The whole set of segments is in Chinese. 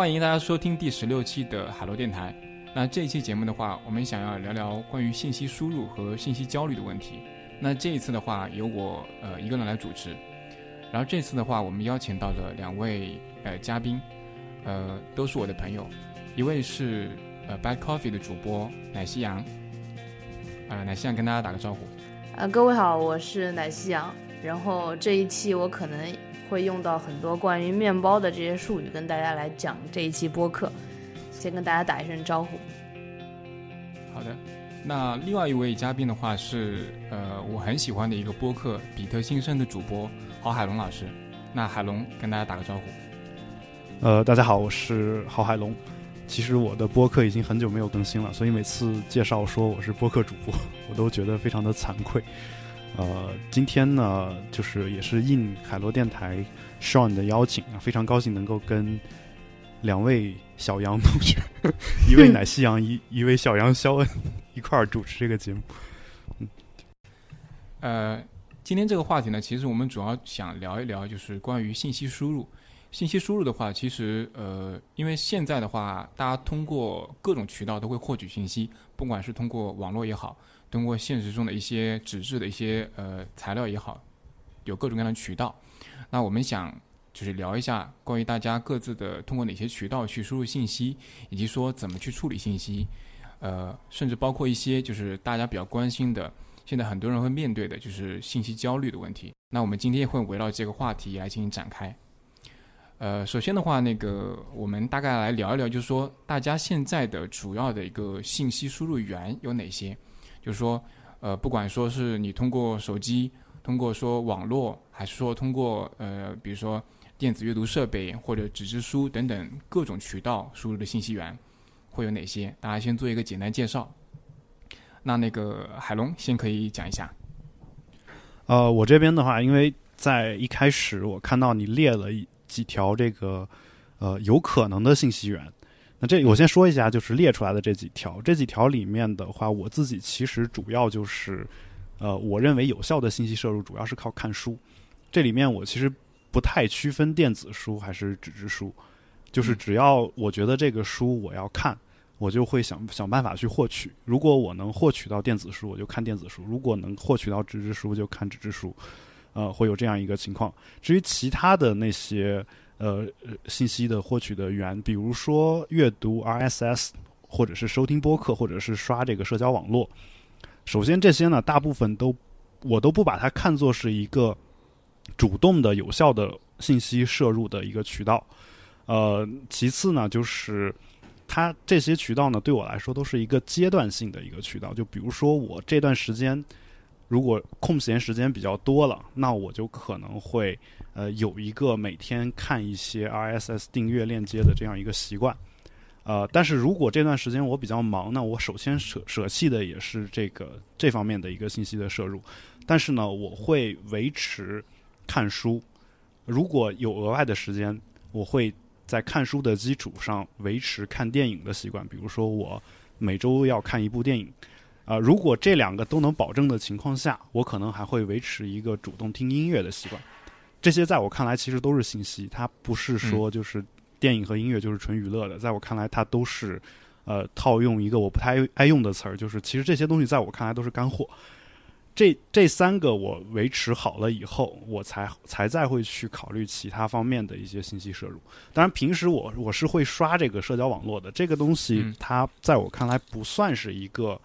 欢迎大家收听第十六期的海螺电台。那这一期节目的话，我们想要聊聊关于信息输入和信息焦虑的问题。那这一次的话，由我呃一个人来主持。然后这次的话，我们邀请到了两位呃嘉宾，呃，都是我的朋友。一位是呃 Bad Coffee 的主播奶昔羊，呃，奶昔羊跟大家打个招呼。啊，各位好，我是奶昔羊。然后这一期我可能。会用到很多关于面包的这些术语，跟大家来讲这一期播客。先跟大家打一声招呼。好的，那另外一位嘉宾的话是呃我很喜欢的一个播客《比特新生》的主播郝海龙老师。那海龙跟大家打个招呼。呃，大家好，我是郝海龙。其实我的播客已经很久没有更新了，所以每次介绍说我是播客主播，我都觉得非常的惭愧。呃，今天呢，就是也是应海螺电台 Sean 的邀请啊，非常高兴能够跟两位小杨同学，一位奶昔羊，一 一位小杨肖恩一块儿主持这个节目。嗯，呃，今天这个话题呢，其实我们主要想聊一聊，就是关于信息输入。信息输入的话，其实呃，因为现在的话，大家通过各种渠道都会获取信息，不管是通过网络也好。通过现实中的一些纸质的一些呃材料也好，有各种各样的渠道。那我们想就是聊一下关于大家各自的通过哪些渠道去输入信息，以及说怎么去处理信息，呃，甚至包括一些就是大家比较关心的，现在很多人会面对的就是信息焦虑的问题。那我们今天会围绕这个话题来进行展开。呃，首先的话，那个我们大概来聊一聊，就是说大家现在的主要的一个信息输入源有哪些？就是说，呃，不管说是你通过手机、通过说网络，还是说通过呃，比如说电子阅读设备或者纸质书等等各种渠道输入的信息源，会有哪些？大家先做一个简单介绍。那那个海龙先可以讲一下。呃，我这边的话，因为在一开始我看到你列了几条这个呃有可能的信息源。那这我先说一下，就是列出来的这几条，这几条里面的话，我自己其实主要就是，呃，我认为有效的信息摄入主要是靠看书。这里面我其实不太区分电子书还是纸质书，就是只要我觉得这个书我要看，我就会想想办法去获取。如果我能获取到电子书，我就看电子书；如果能获取到纸质书，就看纸质书。呃，会有这样一个情况。至于其他的那些。呃，信息的获取的源，比如说阅读 RSS，或者是收听播客，或者是刷这个社交网络。首先，这些呢，大部分都我都不把它看作是一个主动的、有效的信息摄入的一个渠道。呃，其次呢，就是它这些渠道呢，对我来说都是一个阶段性的一个渠道。就比如说，我这段时间如果空闲时间比较多了，那我就可能会。呃，有一个每天看一些 RSS 订阅链接的这样一个习惯，呃，但是如果这段时间我比较忙，那我首先舍舍弃的也是这个这方面的一个信息的摄入，但是呢，我会维持看书，如果有额外的时间，我会在看书的基础上维持看电影的习惯，比如说我每周要看一部电影，啊，如果这两个都能保证的情况下，我可能还会维持一个主动听音乐的习惯。这些在我看来其实都是信息，它不是说就是电影和音乐就是纯娱乐的。在我看来，它都是呃套用一个我不太爱用的词儿，就是其实这些东西在我看来都是干货。这这三个我维持好了以后，我才才再会去考虑其他方面的一些信息摄入。当然，平时我我是会刷这个社交网络的，这个东西它在我看来不算是一个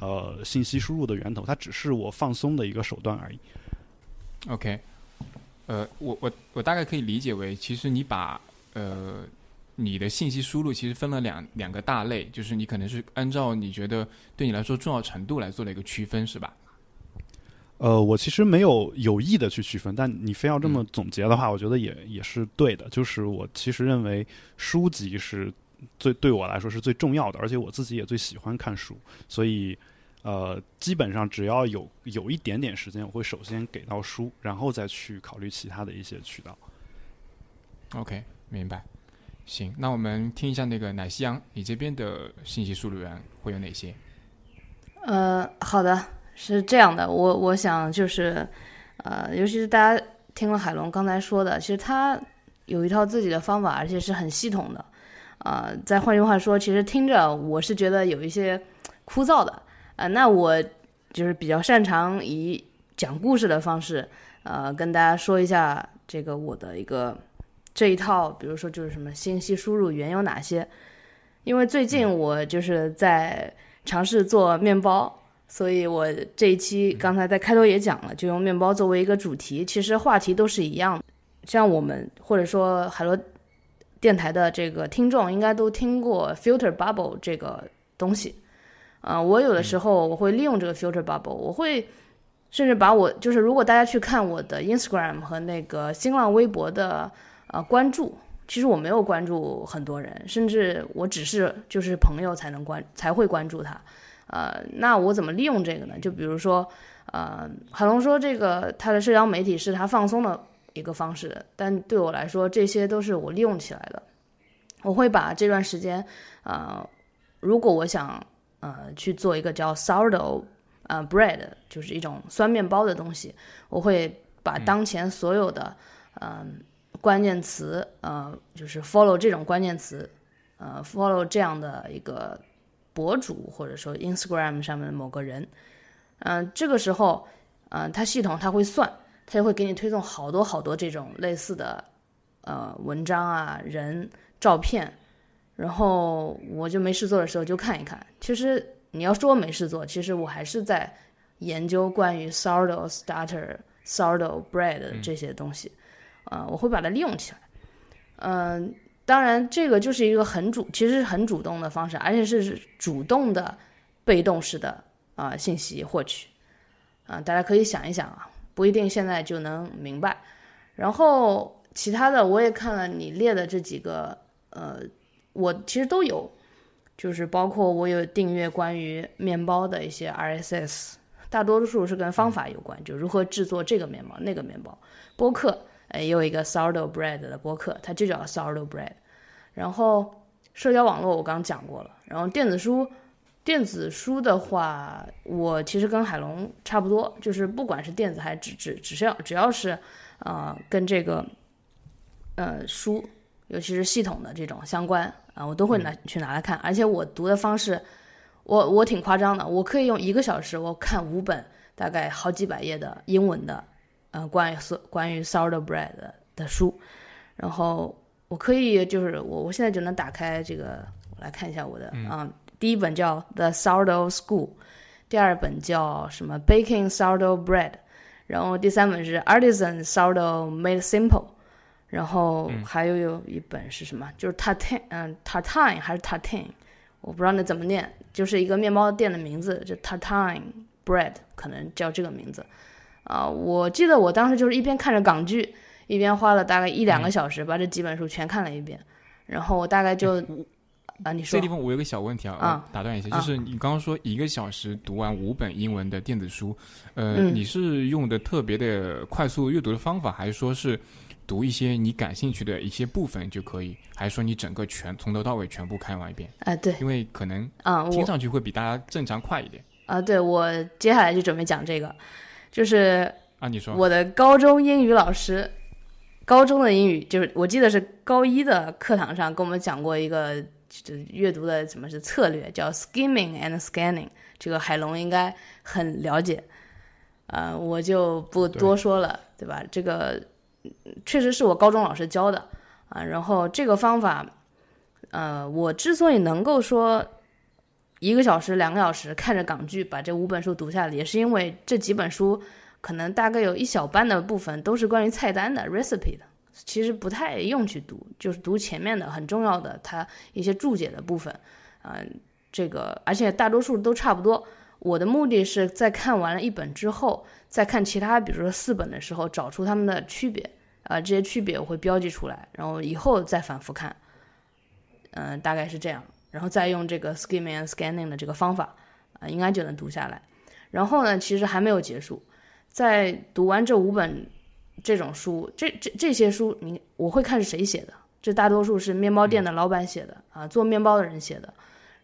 呃信息输入的源头，它只是我放松的一个手段而已。OK。呃，我我我大概可以理解为，其实你把呃你的信息输入其实分了两两个大类，就是你可能是按照你觉得对你来说重要程度来做了一个区分，是吧？呃，我其实没有有意的去区分，但你非要这么总结的话，我觉得也也是对的。就是我其实认为书籍是最对我来说是最重要的，而且我自己也最喜欢看书，所以。呃，基本上只要有有一点点时间，我会首先给到书，然后再去考虑其他的一些渠道。OK，明白。行，那我们听一下那个奶昔羊，你这边的信息输入源会有哪些？呃，好的，是这样的，我我想就是，呃，尤其是大家听了海龙刚才说的，其实他有一套自己的方法，而且是很系统的。呃，再换句话说，其实听着我是觉得有一些枯燥的。呃，那我就是比较擅长以讲故事的方式，呃，跟大家说一下这个我的一个这一套，比如说就是什么信息输入源有哪些。因为最近我就是在尝试做面包，所以我这一期刚才在开头也讲了，就用面包作为一个主题。其实话题都是一样的，像我们或者说海螺电台的这个听众应该都听过 filter bubble 这个东西。啊，我有的时候我会利用这个 filter bubble，我会甚至把我就是如果大家去看我的 Instagram 和那个新浪微博的呃关注。其实我没有关注很多人，甚至我只是就是朋友才能关才会关注他，呃，那我怎么利用这个呢？就比如说，呃，海龙说这个他的社交媒体是他放松的一个方式，但对我来说这些都是我利用起来的。我会把这段时间，呃，如果我想呃去做一个叫 sourdough 呃 bread，就是一种酸面包的东西，我会把当前所有的嗯。关键词，呃，就是 follow 这种关键词，呃，follow 这样的一个博主，或者说 Instagram 上面的某个人，嗯，这个时候，嗯，它系统它会算，它就会给你推送好多好多这种类似的，呃，文章啊，人照片，然后我就没事做的时候就看一看。其实你要说没事做，其实我还是在研究关于 sourdough starter、sourdough bread 这些东西。呃，我会把它利用起来。嗯，当然，这个就是一个很主，其实是很主动的方式，而且是主动的、被动式的啊信息获取。啊，大家可以想一想啊，不一定现在就能明白。然后其他的，我也看了你列的这几个，呃，我其实都有，就是包括我有订阅关于面包的一些 RSS，大多数是跟方法有关，就如何制作这个面包、那个面包。播客。也有一个 sourdough bread 的播客，它就叫 sourdough bread。然后社交网络我刚讲过了，然后电子书，电子书的话，我其实跟海龙差不多，就是不管是电子还是纸质，只是要只要是，呃，跟这个，呃，书，尤其是系统的这种相关啊，我都会拿去拿来看。而且我读的方式，我我挺夸张的，我可以用一个小时我看五本大概好几百页的英文的。呃，关于关于 sourdough bread 的书，然后我可以就是我我现在就能打开这个，我来看一下我的啊，第一本叫 The Sourdough School，第二本叫什么 Baking Sourdough Bread，然后第三本是 Artisan Sourdough Made Simple，然后还有有一本是什么？就是 Tartine，嗯，Tartine 还是 Tartine，我不知道那怎么念，就是一个面包店的名字，就 Tartine Bread，可能叫这个名字。啊，我记得我当时就是一边看着港剧，一边花了大概一两个小时把这几本书全看了一遍，然后我大概就啊，你说这地方我有个小问题啊，打断一下，就是你刚刚说一个小时读完五本英文的电子书，呃，你是用的特别的快速阅读的方法，还是说是读一些你感兴趣的一些部分就可以，还是说你整个全从头到尾全部看完一遍？啊，对，因为可能啊，听上去会比大家正常快一点啊。对，我接下来就准备讲这个。就是啊，你说我的高中英语老师，高中的英语就是我记得是高一的课堂上跟我们讲过一个就阅读的什么是策略，叫 skimming and scanning。这个海龙应该很了解，呃，我就不多说了，对吧？这个确实是我高中老师教的啊。然后这个方法，呃，我之所以能够说。一个小时、两个小时看着港剧把这五本书读下来，也是因为这几本书可能大概有一小半的部分都是关于菜单的 recipe 的，其实不太用去读，就是读前面的很重要的它一些注解的部分，嗯，这个而且大多数都差不多。我的目的是在看完了一本之后，再看其他，比如说四本的时候，找出它们的区别，啊，这些区别我会标记出来，然后以后再反复看，嗯，大概是这样。然后再用这个 skimming and scanning 的这个方法，啊，应该就能读下来。然后呢，其实还没有结束，在读完这五本这种书，这这这些书，你我会看是谁写的，这大多数是面包店的老板写的啊，做面包的人写的。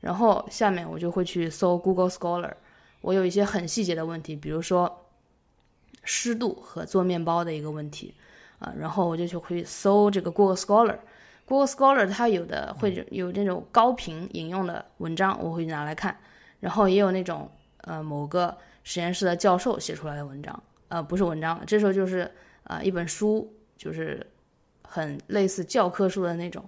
然后下面我就会去搜 Google Scholar，我有一些很细节的问题，比如说湿度和做面包的一个问题，啊，然后我就去会搜这个 Google Scholar。Google Scholar 它有的会有那种高频引用的文章，我会拿来看，然后也有那种呃某个实验室的教授写出来的文章，呃不是文章，这时候就是呃一本书，就是很类似教科书的那种，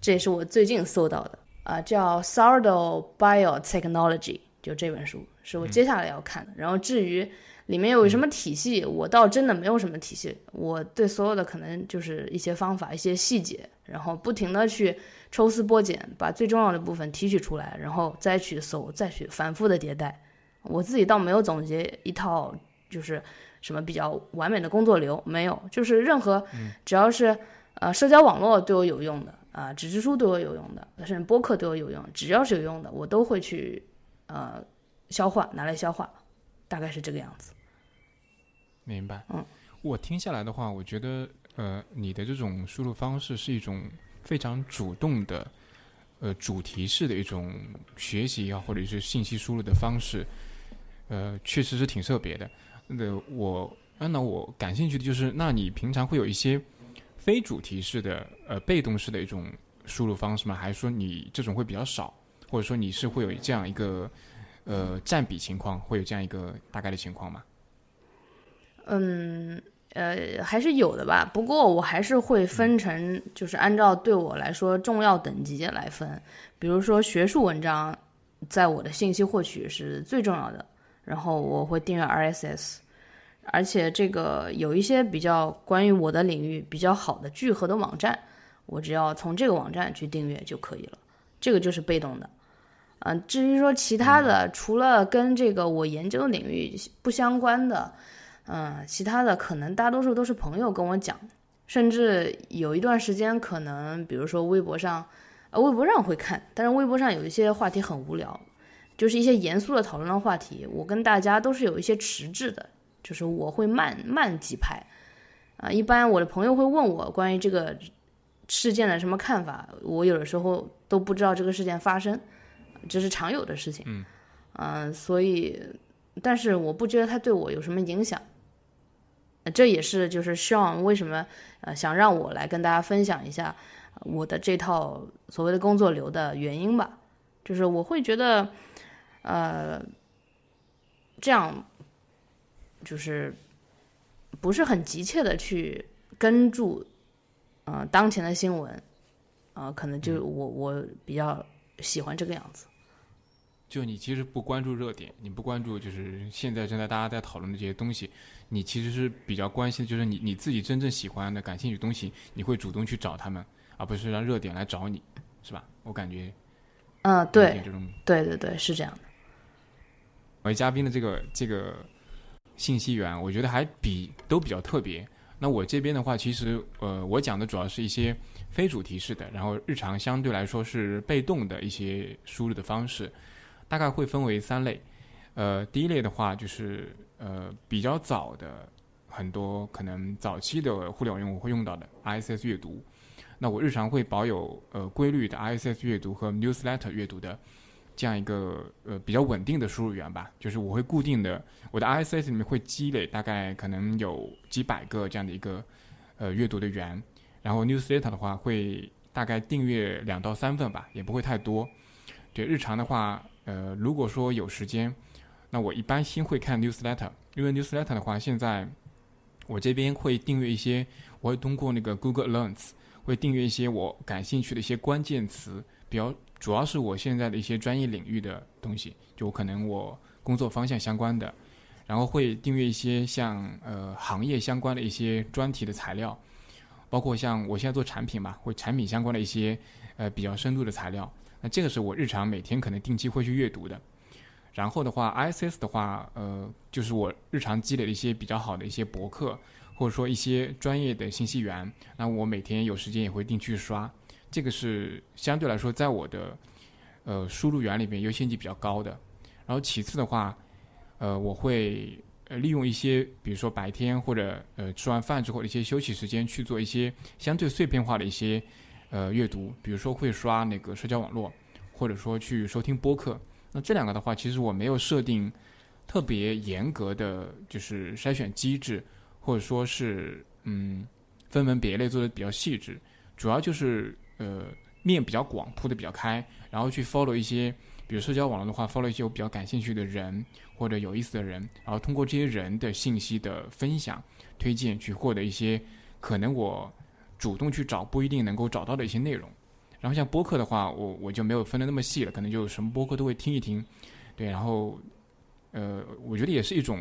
这也是我最近搜到的啊、叫 Sourdough Biotechnology，就这本书是我接下来要看的。然后至于里面有什么体系，我倒真的没有什么体系。我对所有的可能就是一些方法、一些细节，然后不停的去抽丝剥茧，把最重要的部分提取出来，然后再去搜，再去反复的迭代。我自己倒没有总结一套就是什么比较完美的工作流，没有，就是任何只要是呃社交网络对我有用的啊、纸质书对我有用的，甚至播客对我有用，只要是有用的，我都会去呃消化，拿来消化，大概是这个样子。明白。嗯，我听下来的话，我觉得呃，你的这种输入方式是一种非常主动的，呃，主题式的一种学习啊，或者是信息输入的方式，呃，确实是挺特别的。那我按照我感兴趣的就是，那你平常会有一些非主题式的呃被动式的一种输入方式吗？还是说你这种会比较少，或者说你是会有这样一个呃占比情况，会有这样一个大概的情况吗？嗯，呃，还是有的吧。不过我还是会分成，就是按照对我来说重要等级来分。比如说学术文章，在我的信息获取是最重要的，然后我会订阅 RSS，而且这个有一些比较关于我的领域比较好的聚合的网站，我只要从这个网站去订阅就可以了。这个就是被动的。嗯、至于说其他的，除了跟这个我研究领域不相关的，嗯，其他的可能大多数都是朋友跟我讲，甚至有一段时间可能，比如说微博上，呃，微博上会看，但是微博上有一些话题很无聊，就是一些严肃的讨论的话题，我跟大家都是有一些迟滞的，就是我会慢慢几拍，啊、一般我的朋友会问我关于这个事件的什么看法，我有的时候都不知道这个事件发生，这是常有的事情，嗯。嗯、所以，但是我不觉得它对我有什么影响。呃这也是就是 Sean 为什么呃想让我来跟大家分享一下呃我的这套所谓的工作流的原因吧，就是我会觉得，呃，这样就是不是很急切的去跟住呃当前的新闻，啊、可能就我我比较喜欢这个样子。就你其实不关注热点，你不关注就是现在正在大家在讨论的这些东西，你其实是比较关心的就是你你自己真正喜欢的、感兴趣的东西，你会主动去找他们，而不是让热点来找你，是吧？我感觉嗯、有对对对对，是这样的。为嘉宾的这个这个信息源，我觉得还比都比较特别。那我这边的话，其实呃，我讲的主要是一些非主题式的，然后日常相对来说是被动的一些输入的方式，大概会分为三类。呃，第一类的话就是呃比较早的很多可能早期的互联网用户会用到的 ISS 阅读。那我日常会保有呃规律的 ISS 阅读和 newsletter 阅读的这样一个呃比较稳定的输入源吧，就是我会固定的我的 RSS 里面会积累大概可能有几百个这样的一个呃阅读的源，然后 newsletter 的话会大概订阅两到三份吧，也不会太多。对日常的话，呃，如果说有时间，那我一般先会看 newsletter，因为 newsletter 的话，现在我这边会订阅一些，我会通过那个 Google Alerts 会订阅一些我感兴趣的一些关键词，比较主要是我现在的一些专业领域的东西，就可能我工作方向相关的，然后会订阅一些像呃行业相关的一些专题的材料，包括像我现在做产品嘛，会产品相关的一些呃比较深度的材料，那这个是我日常每天可能定期会去阅读的。然后的话，ISS 的话，呃，就是我日常积累的一些比较好的一些博客，或者说一些专业的信息源，那我每天有时间也会定期去刷。这个是相对来说在我的呃输入源里面优先级比较高的。然后其次的话，呃，我会呃利用一些，比如说白天或者呃吃完饭之后的一些休息时间去做一些相对碎片化的一些呃阅读，比如说会刷那个社交网络，或者说去收听播客。那这两个的话，其实我没有设定特别严格的就是筛选机制，或者说是嗯分门别类做的比较细致。主要就是呃面比较广，铺的比较开，然后去 follow 一些，比如社交网络的话，follow 一些我比较感兴趣的人或者有意思的人，然后通过这些人的信息的分享、推荐，去获得一些可能我主动去找不一定能够找到的一些内容。然后像播客的话，我我就没有分的那么细了，可能就什么播客都会听一听，对，然后呃，我觉得也是一种。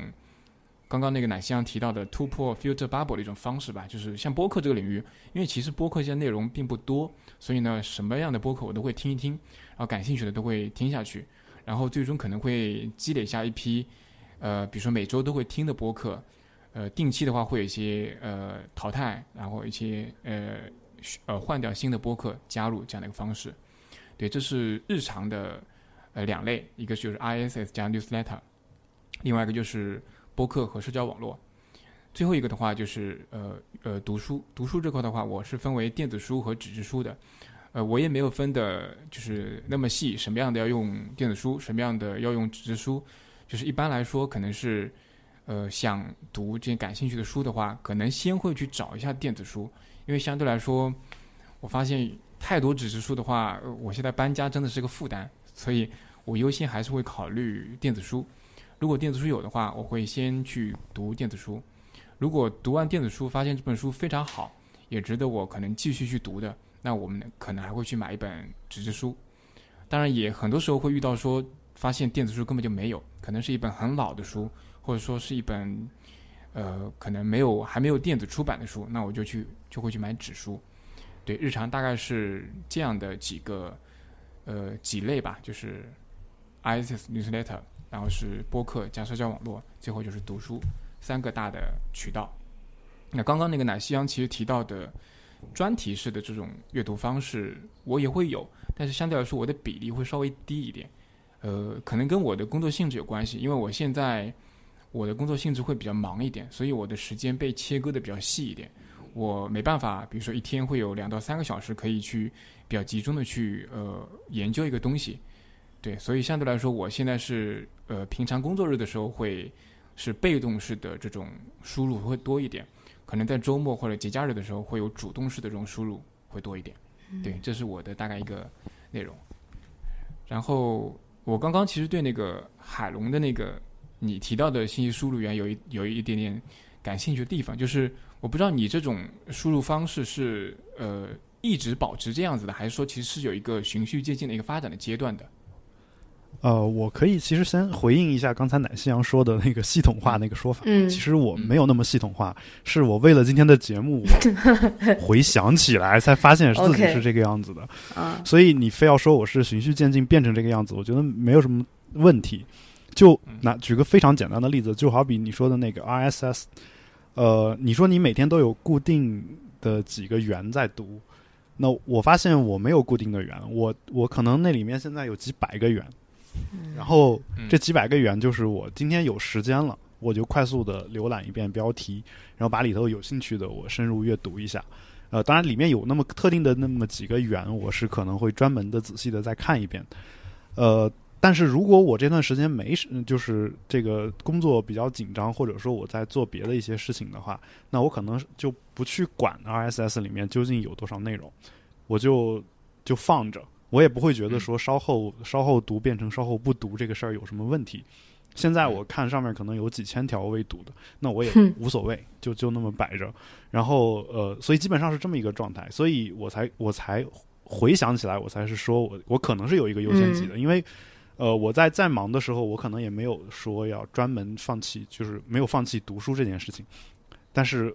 刚刚那个奶香提到的突破 filter bubble 的一种方式吧，就是像播客这个领域，因为其实播客现在内容并不多，所以呢，什么样的播客我都会听一听，然后感兴趣的都会听下去，然后最终可能会积累下一批，呃，比如说每周都会听的播客，呃，定期的话会有一些呃淘汰，然后一些呃呃换掉新的播客加入这样的一个方式，对，这是日常的呃两类，一个就是 ISS 加 newsletter，另外一个就是。播客和社交网络，最后一个的话就是呃呃读书，读书这块的话，我是分为电子书和纸质书的，呃，我也没有分的，就是那么细，什么样的要用电子书，什么样的要用纸质书，就是一般来说，可能是呃想读这些感兴趣的书的话，可能先会去找一下电子书，因为相对来说，我发现太多纸质书的话，我现在搬家真的是个负担，所以我优先还是会考虑电子书。如果电子书有的话，我会先去读电子书。如果读完电子书发现这本书非常好，也值得我可能继续去读的，那我们可能还会去买一本纸质书。当然，也很多时候会遇到说，发现电子书根本就没有，可能是一本很老的书，或者说是一本呃可能没有还没有电子出版的书，那我就去就会去买纸书。对，日常大概是这样的几个呃几类吧，就是，ISIS newsletter。然后是播客加社交网络，最后就是读书，三个大的渠道。那刚刚那个奶昔阳其实提到的专题式的这种阅读方式，我也会有，但是相对来说我的比例会稍微低一点。呃，可能跟我的工作性质有关系，因为我现在我的工作性质会比较忙一点，所以我的时间被切割的比较细一点。我没办法，比如说一天会有两到三个小时可以去比较集中的去呃研究一个东西。对，所以相对来说，我现在是呃，平常工作日的时候会是被动式的这种输入会多一点，可能在周末或者节假日的时候会有主动式的这种输入会多一点。对，这是我的大概一个内容。然后我刚刚其实对那个海龙的那个你提到的信息输入源有一有一点点感兴趣的地方，就是我不知道你这种输入方式是呃一直保持这样子的，还是说其实是有一个循序渐进的一个发展的阶段的。呃，我可以其实先回应一下刚才奶夕阳说的那个系统化那个说法。嗯，其实我没有那么系统化，是我为了今天的节目 回想起来才发现自己是这个样子的。啊，所以你非要说我是循序渐进变成这个样子，我觉得没有什么问题。就拿举个非常简单的例子，就好比你说的那个 RSS，呃，你说你每天都有固定的几个圆在读，那我发现我没有固定的圆，我我可能那里面现在有几百个源。然后这几百个源就是我今天有时间了，我就快速的浏览一遍标题，然后把里头有兴趣的我深入阅读一下。呃，当然里面有那么特定的那么几个源，我是可能会专门的仔细的再看一遍。呃，但是如果我这段时间没就是这个工作比较紧张，或者说我在做别的一些事情的话，那我可能就不去管 RSS 里面究竟有多少内容，我就就放着。我也不会觉得说稍后稍后读变成稍后不读这个事儿有什么问题。现在我看上面可能有几千条未读的，那我也无所谓，就就那么摆着。然后呃，所以基本上是这么一个状态，所以我才我才回想起来，我才是说我我可能是有一个优先级的，因为呃我在再忙的时候，我可能也没有说要专门放弃，就是没有放弃读书这件事情，但是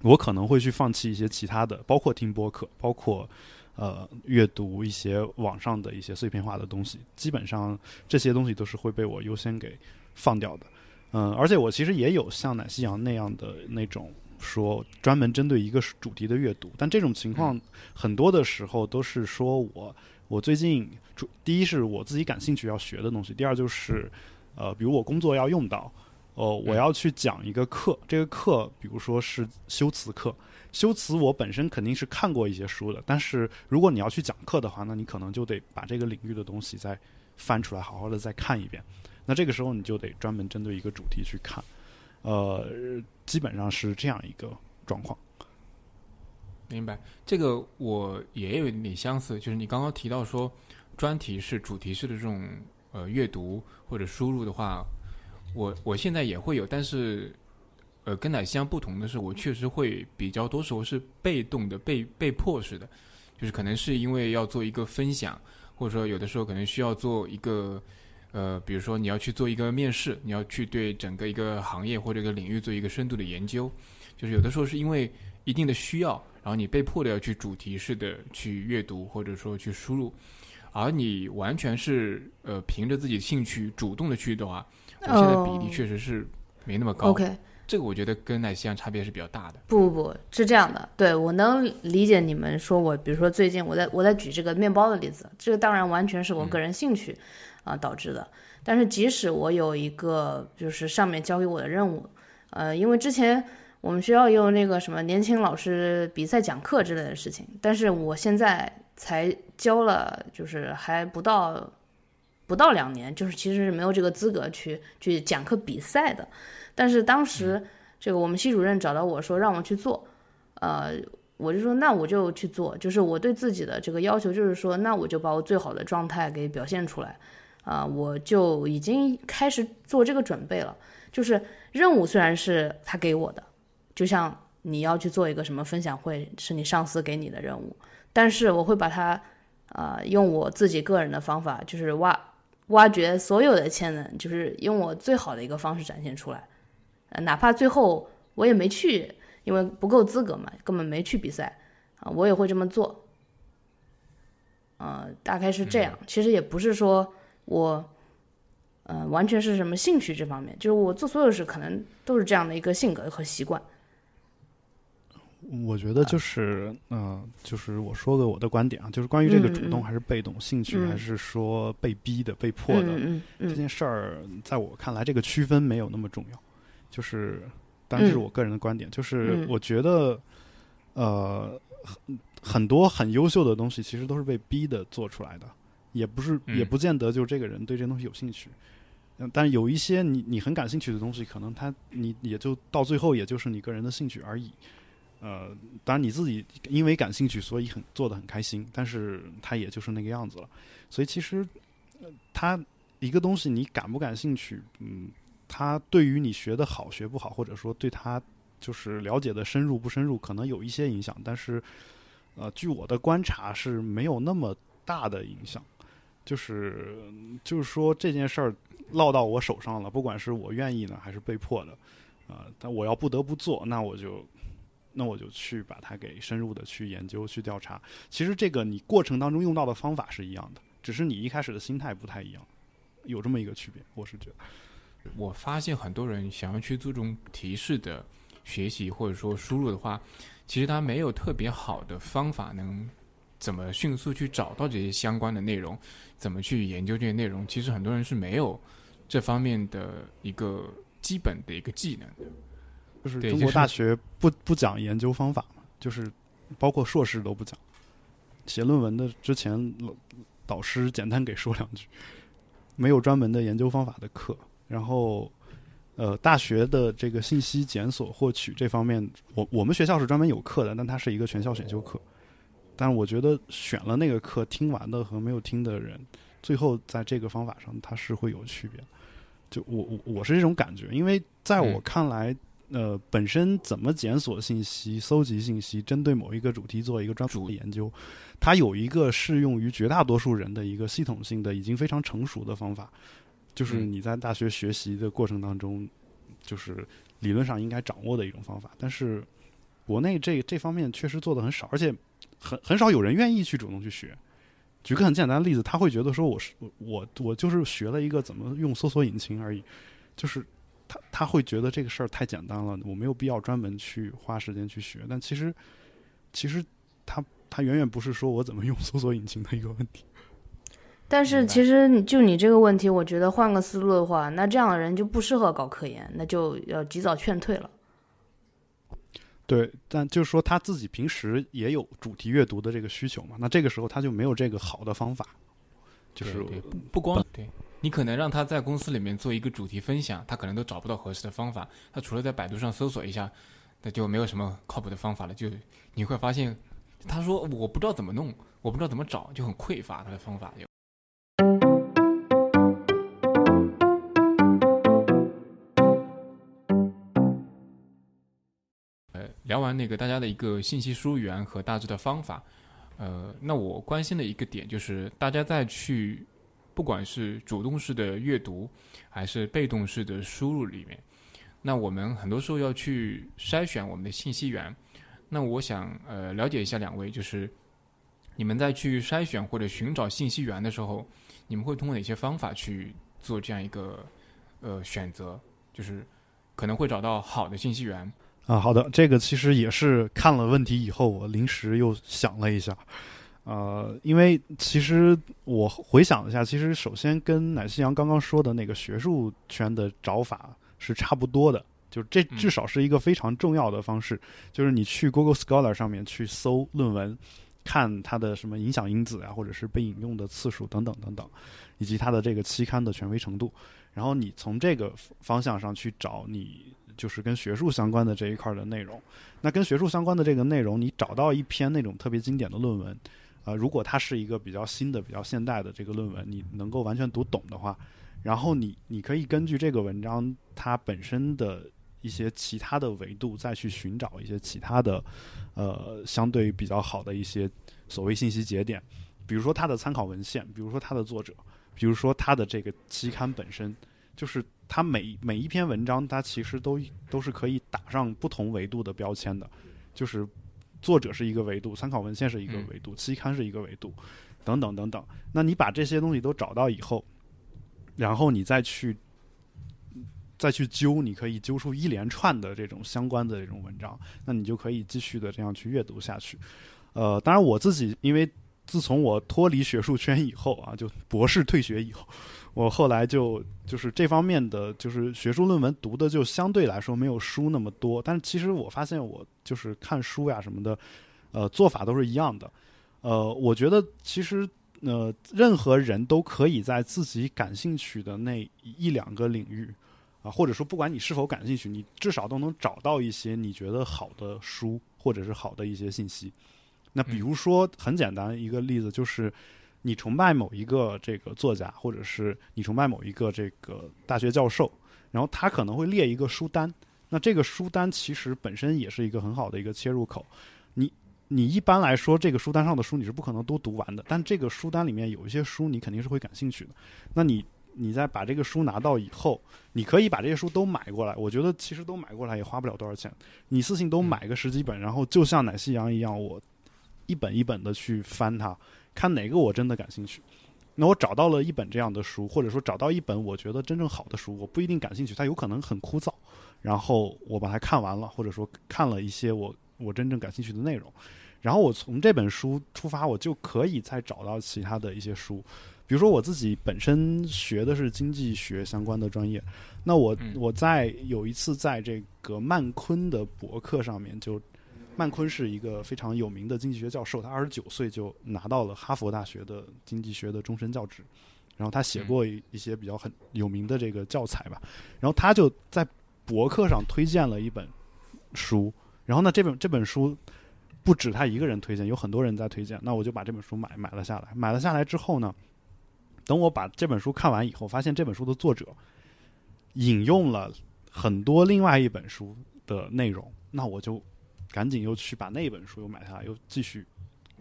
我可能会去放弃一些其他的，包括听播客，包括。呃，阅读一些网上的一些碎片化的东西，基本上这些东西都是会被我优先给放掉的。嗯，而且我其实也有像奶昔羊那样的那种说专门针对一个主题的阅读，但这种情况很多的时候都是说我我最近主第一是我自己感兴趣要学的东西，第二就是呃，比如我工作要用到，哦，我要去讲一个课，这个课比如说是修辞课。修辞我本身肯定是看过一些书的，但是如果你要去讲课的话，那你可能就得把这个领域的东西再翻出来，好好的再看一遍。那这个时候你就得专门针对一个主题去看，呃，基本上是这样一个状况。明白，这个我也有点相似，就是你刚刚提到说专题式、主题式的这种呃阅读或者输入的话，我我现在也会有，但是呃跟奶香不同的是，我确实会比较多时候是被动的、被被迫式的，就是可能是因为要做一个分享，或者说有的时候可能需要做一个呃，比如说你要去做一个面试，你要去对整个一个行业或者一个领域做一个深度的研究，就是有的时候是因为一定的需要。然后你被迫的要去主题式的去阅读，或者说去输入，而你完全是呃凭着自己的兴趣主动的去的话，我现在比例确实是没那么高。OK，这个我觉得跟奶昔差别是比较大的。不不不是这样的，对我能理解你们说我，比如说最近我在我在举这个面包的例子，这个当然完全是我个人兴趣啊导致的。但是即使我有一个就是上面交给我的任务，呃，因为之前。我们学校有那个什么年轻老师比赛讲课之类的事情，但是我现在才教了，就是还不到不到两年，就是其实是没有这个资格去去讲课比赛的。但是当时这个我们系主任找到我说让我去做，呃，我就说那我就去做，就是我对自己的这个要求就是说，那我就把我最好的状态给表现出来，啊，我就已经开始做这个准备了。就是任务虽然是他给我的。就像你要去做一个什么分享会，是你上司给你的任务，但是我会把它，呃，用我自己个人的方法，就是挖挖掘所有的潜能，就是用我最好的一个方式展现出来，呃，哪怕最后我也没去，因为不够资格嘛，根本没去比赛，啊，我也会这么做，呃，大概是这样。其实也不是说我，呃，完全是什么兴趣这方面，就是我做所有事可能都是这样的一个性格和习惯。我觉得就是，嗯，就是我说个我的观点啊，就是关于这个主动还是被动，兴趣还是说被逼的、被迫的这件事儿，在我看来，这个区分没有那么重要。就是，当然这是我个人的观点，就是我觉得，呃，很很多很优秀的东西，其实都是被逼的做出来的，也不是，也不见得就是这个人对这东西有兴趣。嗯，但有一些你你很感兴趣的东西，可能他你也就到最后也就是你个人的兴趣而已。呃，当然你自己因为感兴趣，所以很做的很开心，但是他也就是那个样子了。所以其实，他一个东西你感不感兴趣，嗯，他对于你学的好学不好，或者说对他就是了解的深入不深入，可能有一些影响。但是，呃，据我的观察是没有那么大的影响。就是就是说这件事儿落到我手上了，不管是我愿意呢还是被迫的，啊，但我要不得不做，那我就。那我就去把它给深入的去研究、去调查。其实这个你过程当中用到的方法是一样的，只是你一开始的心态不太一样，有这么一个区别。我是觉得，我发现很多人想要去做这种提示的学习或者说输入的话，其实他没有特别好的方法，能怎么迅速去找到这些相关的内容，怎么去研究这些内容。其实很多人是没有这方面的一个基本的一个技能的。就是中国大学不不讲研究方法嘛，就是包括硕士都不讲。写论文的之前，导师简单给说两句，没有专门的研究方法的课。然后，呃，大学的这个信息检索获取这方面，我我们学校是专门有课的，但它是一个全校选修课。但是我觉得选了那个课听完的和没有听的人，最后在这个方法上它是会有区别。就我我我是这种感觉，因为在我看来。呃，本身怎么检索信息、搜集信息，针对某一个主题做一个专属的研究，它有一个适用于绝大多数人的一个系统性的、已经非常成熟的方法，就是你在大学学习的过程当中，就是理论上应该掌握的一种方法。但是国内这这方面确实做的很少，而且很很少有人愿意去主动去学。举个很简单的例子，他会觉得说我是我我就是学了一个怎么用搜索引擎而已，就是。他他会觉得这个事儿太简单了，我没有必要专门去花时间去学。但其实，其实他他远远不是说我怎么用搜索引擎的一个问题。但是其实就你这个问题，我觉得换个思路的话，那这样的人就不适合搞科研，那就要及早劝退了。对，但就是说他自己平时也有主题阅读的这个需求嘛，那这个时候他就没有这个好的方法，就是不光对。你可能让他在公司里面做一个主题分享，他可能都找不到合适的方法。他除了在百度上搜索一下，那就没有什么靠谱的方法了。就你会发现，他说我不知道怎么弄，我不知道怎么找，就很匮乏他的方法就。聊完那个大家的一个信息输入源和大致的方法，呃，那我关心的一个点就是，大家在去不管是主动式的阅读，还是被动式的输入里面，那我们很多时候要去筛选我们的信息源。那我想呃了解一下两位，就是你们在去筛选或者寻找信息源的时候，你们会通过哪些方法去做这样一个呃选择？就是可能会找到好的信息源。啊，好的，这个其实也是看了问题以后，我临时又想了一下，呃，因为其实我回想了一下，其实首先跟奶昔阳刚刚说的那个学术圈的找法是差不多的，就这嗯。至少是一个非常重要的方式，就是你去 Google Scholar 上面去搜论文，看它的什么影响因子啊，或者是被引用的次数等等等等，以及它的这个期刊的权威程度，然后你从这个方向上去找你就是跟学术相关的这一块的内容。那跟学术相关的这个内容，你找到一篇那种特别经典的论文，呃，如果它是一个比较新的、比较现代的这个论文，你能够完全读懂的话，然后你你可以根据这个文章它本身的一些其他的维度，再去寻找一些其他的呃相对比较好的一些所谓信息节点，比如说它的参考文献，比如说它的作者，比如说它的这个期刊本身，就是它每每一篇文章，它其实都都是可以打上不同维度的标签的，就是作者是一个维度，参考文献是一个维度，期刊是一个维度，等等等等。那你把这些东西都找到以后，然后你再去再去揪，你可以揪出一连串的这种相关的这种文章，那你就可以继续的这样去阅读下去。呃，当然我自己因为自从我脱离学术圈以后啊，就博士退学以后，我后来就就是这方面的就是学术论文读的就相对来说没有书那么多，但是其实我发现我就是看书呀什么的，呃，做法都是一样的。呃，我觉得其实呃，任何人都可以在自己感兴趣的那一两个领域啊，或者说不管你是否感兴趣，你至少都能找到一些你觉得好的书或者是好的一些信息。那比如说很简单一个例子就是。你崇拜某一个这个作家，或者是你崇拜某一个这个大学教授，然后他可能会列一个书单。那这个书单其实本身也是一个很好的一个切入口。你你一般来说，这个书单上的书你是不可能都读完的，但这个书单里面有一些书你肯定是会感兴趣的。那你你再把这个书拿到以后，你可以把这些书都买过来。我觉得其实都买过来也花不了多少钱，你一次性都买个十几本，然后就像奶昔羊一样，我一本一本的去翻它。看哪个我真的感兴趣，那我找到了一本这样的书，或者说找到一本我觉得真正好的书，我不一定感兴趣，它有可能很枯燥，然后我把它看完了，或者说看了一些我我真正感兴趣的内容，然后我从这本书出发，我就可以再找到其他的一些书，比如说我自己本身学的是经济学相关的专业，那我我在有一次在这个曼昆的博客上面就。曼昆是一个非常有名的经济学教授，他二十九岁就拿到了哈佛大学的经济学的终身教职，然后他写过一些比较很有名的这个教材吧，然后他就在博客上推荐了一本书，然后呢这本这本书不止他一个人推荐，有很多人在推荐，那我就把这本书买买了下来，买了下来之后呢，等我把这本书看完以后，发现这本书的作者引用了很多另外一本书的内容，那我就。赶紧又去把那本书又买下来，又继续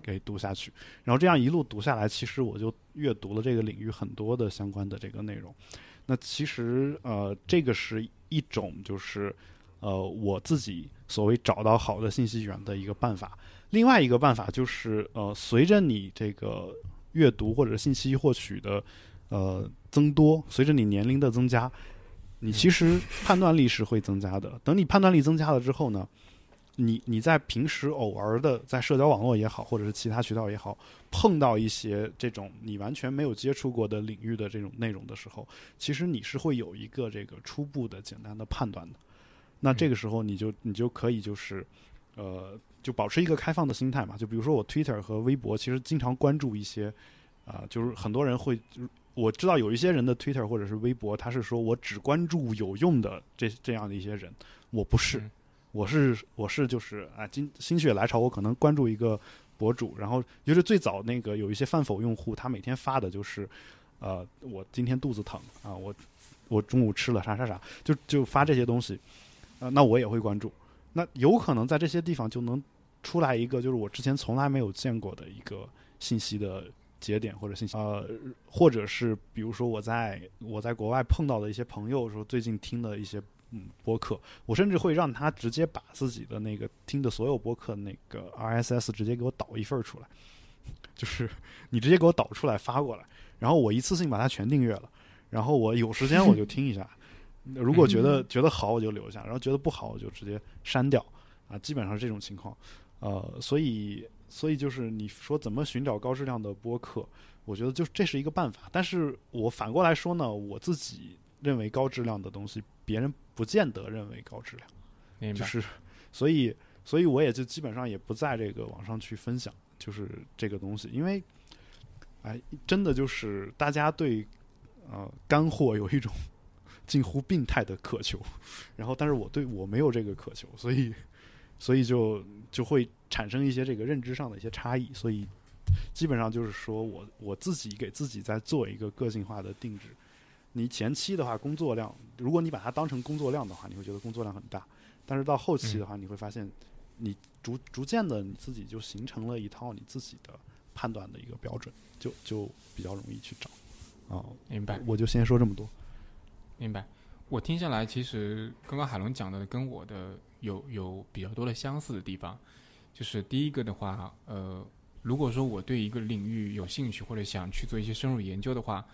给读下去。然后这样一路读下来，其实我就阅读了这个领域很多的相关的这个内容。那其实呃，这个是一种就是呃我自己所谓找到好的信息源的一个办法。另外一个办法就是呃，随着你这个阅读或者信息获取的呃增多，随着你年龄的增加，你其实判断力是会增加的。等你判断力增加了之后呢？你你在平时偶尔的在社交网络也好，或者是其他渠道也好，碰到一些这种你完全没有接触过的领域的这种内容的时候，其实你是会有一个这个初步的简单的判断的。那这个时候你就你就可以就是呃就保持一个开放的心态嘛。就比如说我 Twitter 和微博其实经常关注一些啊、呃，就是很多人会我知道有一些人的 Twitter 或者是微博，他是说我只关注有用的这这样的一些人，我不是。我是我是就是啊，今心血来潮，我可能关注一个博主，然后就是最早那个有一些饭否用户，他每天发的就是，呃，我今天肚子疼啊，我我中午吃了啥啥啥，就就发这些东西，呃，那我也会关注。那有可能在这些地方就能出来一个，就是我之前从来没有见过的一个信息的节点或者信息，呃，或者是比如说我在我在国外碰到的一些朋友说最近听的一些嗯播客，我甚至会让他直接把自己的那个听的所有播客那个 RSS 直接给我导一份儿出来，就是你直接给我导出来发过来，然后我一次性把它全订阅了，然后我有时间我就听一下，如果觉得觉得好我就留下，然后觉得不好我就直接删掉啊，基本上是这种情况。呃，所以所以就是你说怎么寻找高质量的播客，我觉得就这是一个办法。但是我反过来说呢，我自己认为高质量的东西，别人不见得认为高质量？就是所以所以我也就基本上也不在这个网上去分享，就是这个东西，因为哎，真的就是大家对呃干货有一种近乎病态的渴求，然后但是我对我没有这个渴求，所以所以就就会产生一些这个认知上的一些差异，所以基本上就是说我我自己给自己在做一个个性化的定制。你前期的话，工作量，如果你把它当成工作量的话，你会觉得工作量很大，但是到后期的话，你会发现你逐逐渐的你自己就形成了一套你自己的判断的一个标准，就就比较容易去找。啊、明白，我就先说这么多。明白。我听下来，其实刚刚海龙讲的跟我的有有比较多的相似的地方。就是第一个的话，呃，如果说我对一个领域有兴趣或者想去做一些深入研究的话，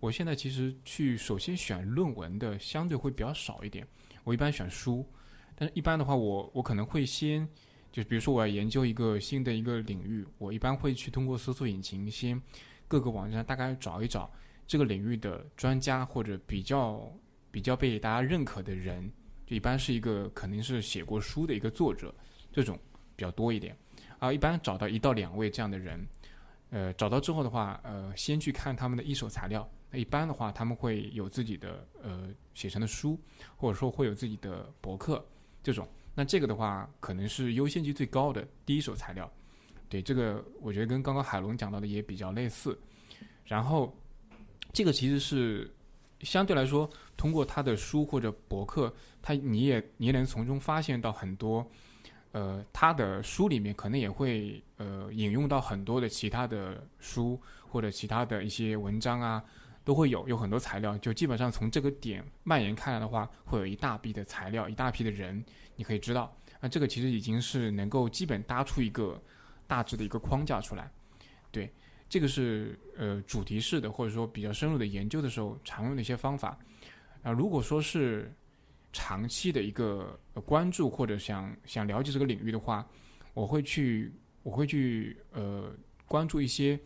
我现在其实去首先选论文的相对会比较少一点。我一般选书，但是一般的话我，我可能会先，就比如说我要研究一个新的一个领域，我一般会去通过搜索引擎先各个网站大概找一找这个领域的专家或者比较比较被大家认可的人，就一般是一个肯定是写过书的一个作者，这种比较多一点。啊，一般找到一到两位这样的人，呃，找到之后的话，呃，先去看他们的一手材料。一般的话，他们会有自己的呃写成的书，或者说会有自己的博客这种。那这个的话，可能是优先级最高的第一手材料。对这个，我觉得跟刚刚海龙讲到的也比较类似。然后，这个其实是相对来说，通过他的书或者博客，他你也你能从中发现到很多，呃，他的书里面可能也会呃引用到很多的其他的书或者其他的一些文章啊，都会有有很多材料。就基本上从这个点蔓延开来的话，会有一大批的材料，一大批的人，你可以知道，那这个其实已经是能够基本搭出一个大致的一个框架出来。对，这个是呃主题式的或者说比较深入的研究的时候常用的一些方法。啊、如果说是长期的一个、呃关注或者想想了解这个领域的话，我会去我会去呃关注一些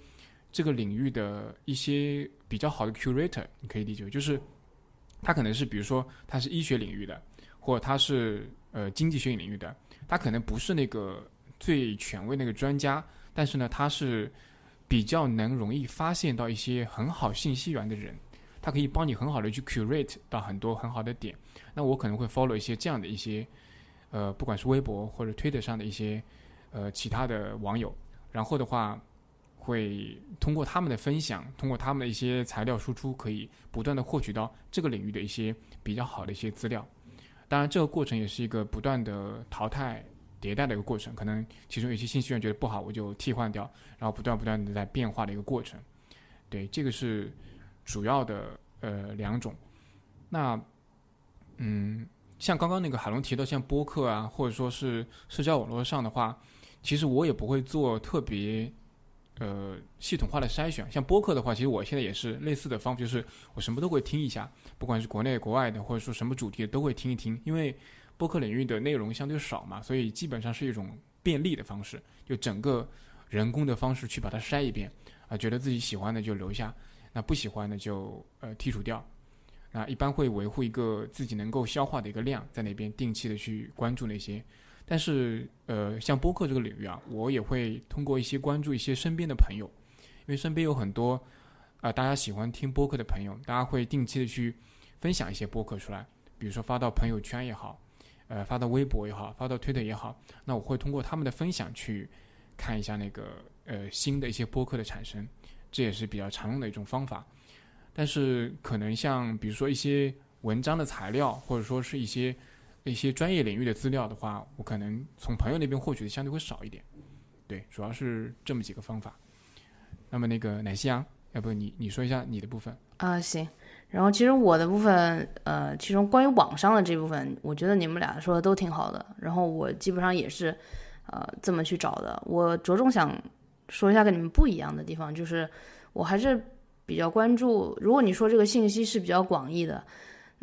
这个领域的一些比较好的 curator，你可以理解就是他可能是比如说他是医学领域的，或者他是呃经济学领域的，他可能不是那个最权威那个专家，但是呢他是比较能容易发现到一些很好信息源的人。他可以帮你很好的去 curate 到很多很好的点。那我可能会 follow 一些这样的一些，呃，不管是微博或者推特上的一些呃其他的网友，然后的话会通过他们的分享，通过他们的一些材料输出，可以不断的获取到这个领域的一些比较好的一些资料。当然，这个过程也是一个不断的淘汰迭代的一个过程。可能其中有些信息源觉得不好，我就替换掉，然后不断不断的在变化的一个过程。对，这个是。主要的呃两种，那嗯，像刚刚那个海龙提到，像播客啊，或者说是社交网络上的话，其实我也不会做特别呃系统化的筛选。像播客的话，其实我现在也是类似的方法，就是我什么都会听一下，不管是国内国外的，或者说什么主题的都会听一听。因为播客领域的内容相对少嘛，所以基本上是一种便利的方式，就整个人工的方式去把它筛一遍啊，觉得自己喜欢的就留下。那不喜欢的就呃剔除掉，那一般会维护一个自己能够消化的一个量，在那边定期的去关注那些。但是呃，像播客这个领域啊，我也会通过一些关注一些身边的朋友，因为身边有很多啊、呃、大家喜欢听播客的朋友，大家会定期的去分享一些播客出来，比如说发到朋友圈也好，呃发到微博也好，发到推特也好，那我会通过他们的分享去看一下那个呃新的一些播客的产生，这也是比较常用的一种方法。但是可能像比如说一些文章的材料，或者说是一些一些专业领域的资料的话，我可能从朋友那边获取的相对会少一点。对，主要是这么几个方法。那么那个奶昔羊，要不你你说一下你的部分？啊，行。然后其实我的部分，呃，其中关于网上的这部分，我觉得你们俩说的都挺好的。然后我基本上也是，呃，这么去找的。我着重想说一下跟你们不一样的地方，就是我还是比较关注，如果你说这个信息是比较广义的，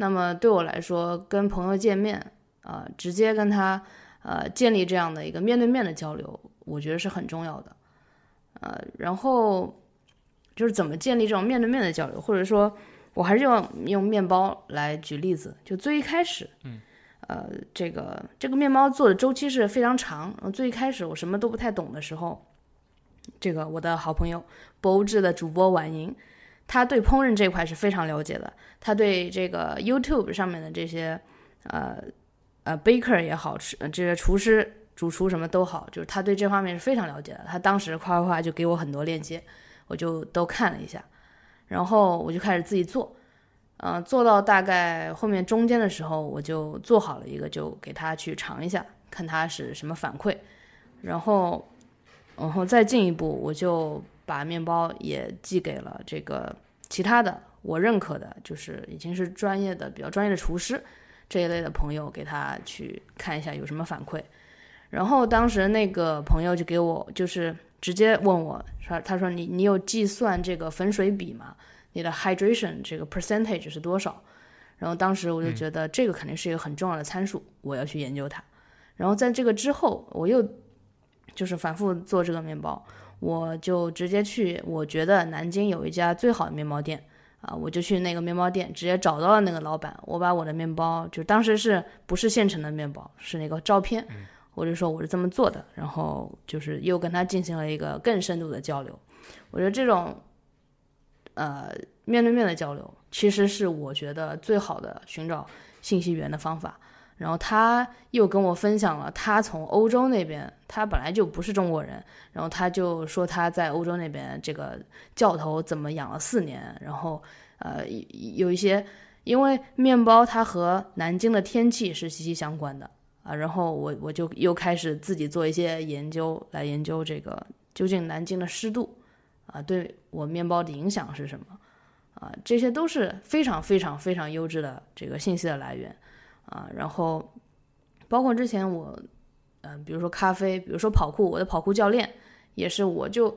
那么对我来说，跟朋友见面，啊，直接跟他，呃，建立这样的一个面对面的交流，我觉得是很重要的。呃，然后就是怎么建立这种面对面的交流，或者说。我还是用用面包来举例子，就最一开始，嗯，呃，这个这个面包做的周期是非常长。最一开始我什么都不太懂的时候，这个我的好朋友博物志的主播婉莹，他对烹饪这块是非常了解的。他对这个 YouTube 上面的这些呃呃 baker 也好，吃这些厨师、主厨什么都好，就是他对这方面是非常了解的。他当时夸夸夸就给我很多链接，我就都看了一下。然后我就开始自己做，嗯，做到大概后面中间的时候，我就做好了一个，就给他去尝一下，看他是什么反馈。然后，然后再进一步，我就把面包也寄给了这个其他的我认可的，就是已经是专业的、比较专业的厨师这一类的朋友，给他去看一下有什么反馈。然后当时那个朋友就给我就是。直接问我说：“他说你你有计算这个粉水比吗？你的 hydration 这个 percentage 是多少？”然后当时我就觉得这个肯定是一个很重要的参数，我要去研究它。然后在这个之后，我又就是反复做这个面包，我就直接去，我觉得南京有一家最好的面包店啊，我就去那个面包店，直接找到了那个老板，我把我的面包就当时是不是现成的面包，是那个照片。我就说我是这么做的，然后就是又跟他进行了一个更深度的交流。我觉得这种，呃，面对面的交流，其实是我觉得最好的寻找信息源的方法。然后他又跟我分享了他从欧洲那边，他本来就不是中国人，然后他就说他在欧洲那边这个教头怎么养了四年，然后呃有一些，因为面包它和南京的天气是息息相关的。啊，然后我我就又开始自己做一些研究，来研究这个究竟南京的湿度啊对我面包的影响是什么啊，这些都是非常非常非常优质的这个信息的来源啊。然后包括之前我嗯，比如说咖啡，比如说跑酷，我的跑酷教练也是，我就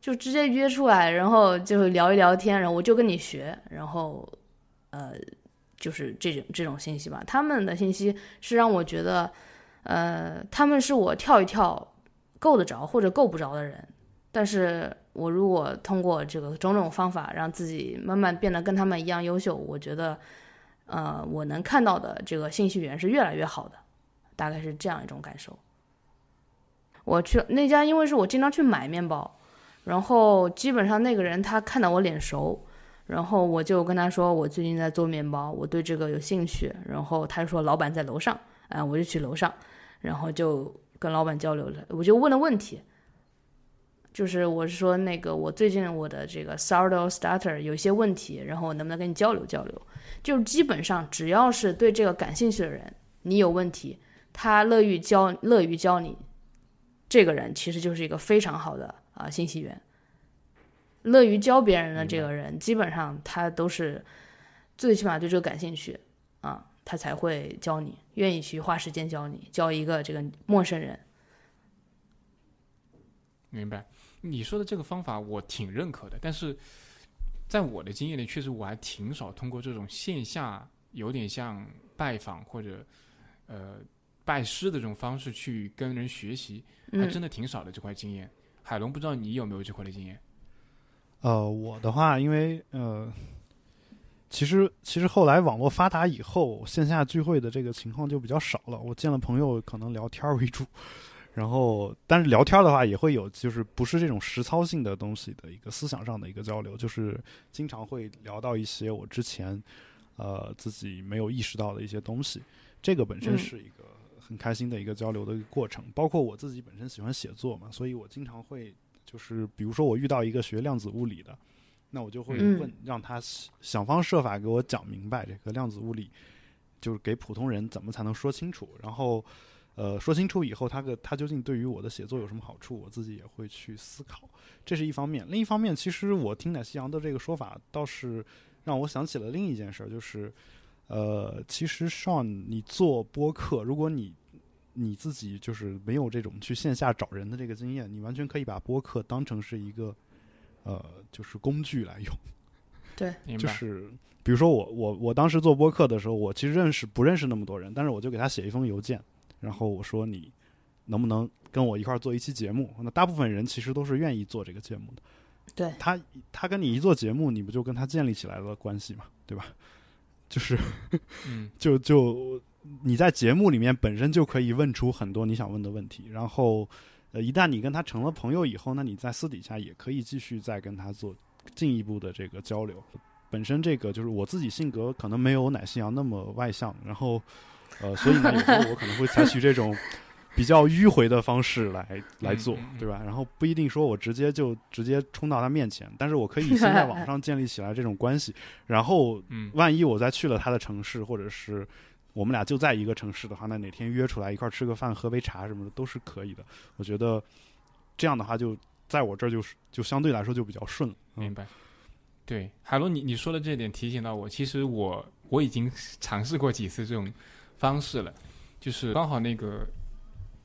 就直接约出来，然后就聊一聊天，然后我就跟你学，然后呃。就是这种这种信息吧，他们的信息是让我觉得，呃，他们是我跳一跳够得着或者够不着的人。但是我如果通过这个种种方法让自己慢慢变得跟他们一样优秀，我觉得，呃，我能看到的这个信息源是越来越好的，大概是这样一种感受。我去那家，因为是我经常去买面包，然后基本上那个人他看到我脸熟。然后我就跟他说，我最近在做面包，我对这个有兴趣。然后他就说老板在楼上，啊，我就去楼上，然后就跟老板交流了。我就问了问题，就是我是说那个我最近我的这个 sourdough starter 有一些问题，然后我能不能跟你交流交流？就基本上只要是对这个感兴趣的人，你有问题，他乐于教乐于教你，这个人其实就是一个非常好的啊信息源。乐于教别人的这个人，基本上他都是最起码对这个感兴趣啊，他才会教你，愿意去花时间教你，教一个这个陌生人。明白，你说的这个方法我挺认可的，但是在我的经验里，确实我还挺少通过这种线下有点像拜访或者呃拜师的这种方式去跟人学习，还真的挺少的这块经验。海龙，不知道你有没有这块的经验？呃，我的话，因为呃，其实其实后来网络发达以后，线下聚会的这个情况就比较少了。我见了朋友，可能聊天为主，然后但是聊天的话也会有，就是不是这种实操性的东西的一个思想上的一个交流，就是经常会聊到一些我之前呃自己没有意识到的一些东西。这个本身嗯是一个很开心的一个交流的一个过程。包括我自己本身喜欢写作嘛，所以我经常会就是比如说我遇到一个学量子物理的，那我就会嗯问让他想方设法给我讲明白这个量子物理，就是给普通人怎么才能说清楚，然后。呃，说清楚以后，他个他究竟对于我的写作有什么好处，我自己也会去思考，这是一方面。另一方面，其实我听乃西阳的这个说法，倒是让我想起了另一件事儿，就是，呃，其实 Sean，你做播客，如果你你自己就是没有这种去线下找人的这个经验，你完全可以把播客当成是一个呃，就是工具来用。对，就是比如说我我我当时做播客的时候，我其实认识不认识那么多人，但是我就给他写一封邮件，然后我说你能不能跟我一块儿做一期节目？那大部分人其实都是愿意做这个节目的。对他他跟你一做节目，你不就跟他建立起来了关系嘛，对吧？就是嗯 就就你在节目里面本身就可以问出很多你想问的问题，然后呃，一旦你跟他成了朋友以后，那你在私底下也可以继续再跟他做进一步的这个交流。本身这个就是我自己性格可能没有奶昔阳那么外向，然后呃，所以呢，有时候我可能会采取这种比较迂回的方式来来做对吧？然后不一定说我直接就直接冲到他面前，但是我可以先在网上建立起来这种关系，然后嗯万一我再去了他的城市，或者是我们俩就在一个城市的话，那哪天约出来一块儿吃个饭、喝杯茶什么的都是可以的。我觉得这样的话就，在我这儿就是就相对来说就比较顺了。嗯，明白。对，海龙，你你说的这点提醒到我，其实我我已经尝试过几次这种方式了，就是刚好那个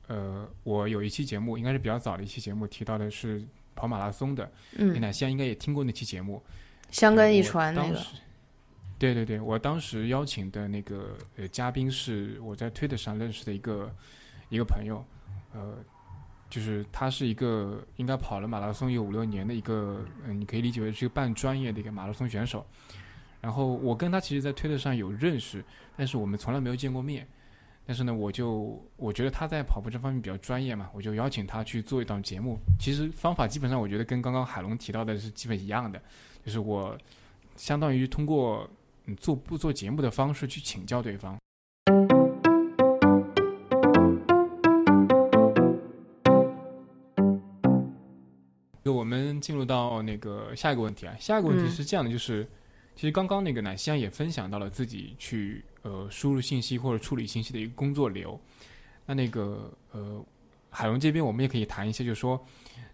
呃，我有一期节目，应该是比较早的一期节目，提到的是跑马拉松的，嗯，奶西亚应该也听过那期节目，香根一传那个，对对对，我当时邀请的那个呃嘉宾是我在推特上认识的一个一个朋友，呃，就是他是一个应该跑了马拉松有五六年的一个，嗯、你可以理解为是一个半专业的一个马拉松选手。然后我跟他其实，在推特上有认识，但是我们从来没有见过面。但是呢，我就我觉得他在跑步这方面比较专业嘛，我就邀请他去做一档节目。其实方法基本上我觉得跟刚刚海龙提到的是基本一样的，就是我相当于通过嗯做不做节目的方式去请教对方。就我们进入到那个下一个问题啊，下一个问题嗯是这样的，就是、其实刚刚那个奶香也分享到了自己去呃输入信息或者处理信息的一个工作流。那那个呃海龙这边我们也可以谈一下，就是说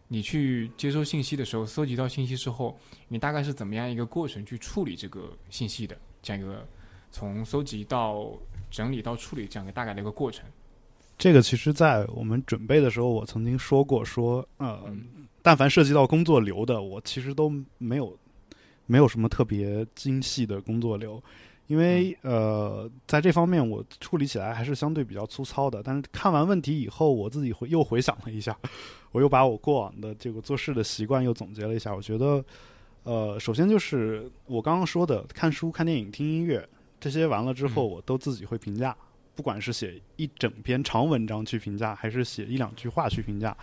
你去接收信息的时候，搜集到信息之后，你大概是怎么样一个过程去处理这个信息的？这样一个从搜集到整理到处理这样一个大概的一个过程。这个其实，在我们准备的时候，我曾经说过说，呃，嗯但凡涉及到工作流的，我其实都没有没有什么特别精细的工作流，因为呃，在这方面我处理起来还是相对比较粗糙的。但是看完问题以后，我自己回又回想了一下，我又把我过往的这个做事的习惯又总结了一下。我觉得，呃，首先就是我刚刚说的，看书、看电影、听音乐这些完了之后，嗯我都自己会评价。不管是写一整篇长文章去评价，还是写一两句话去评价，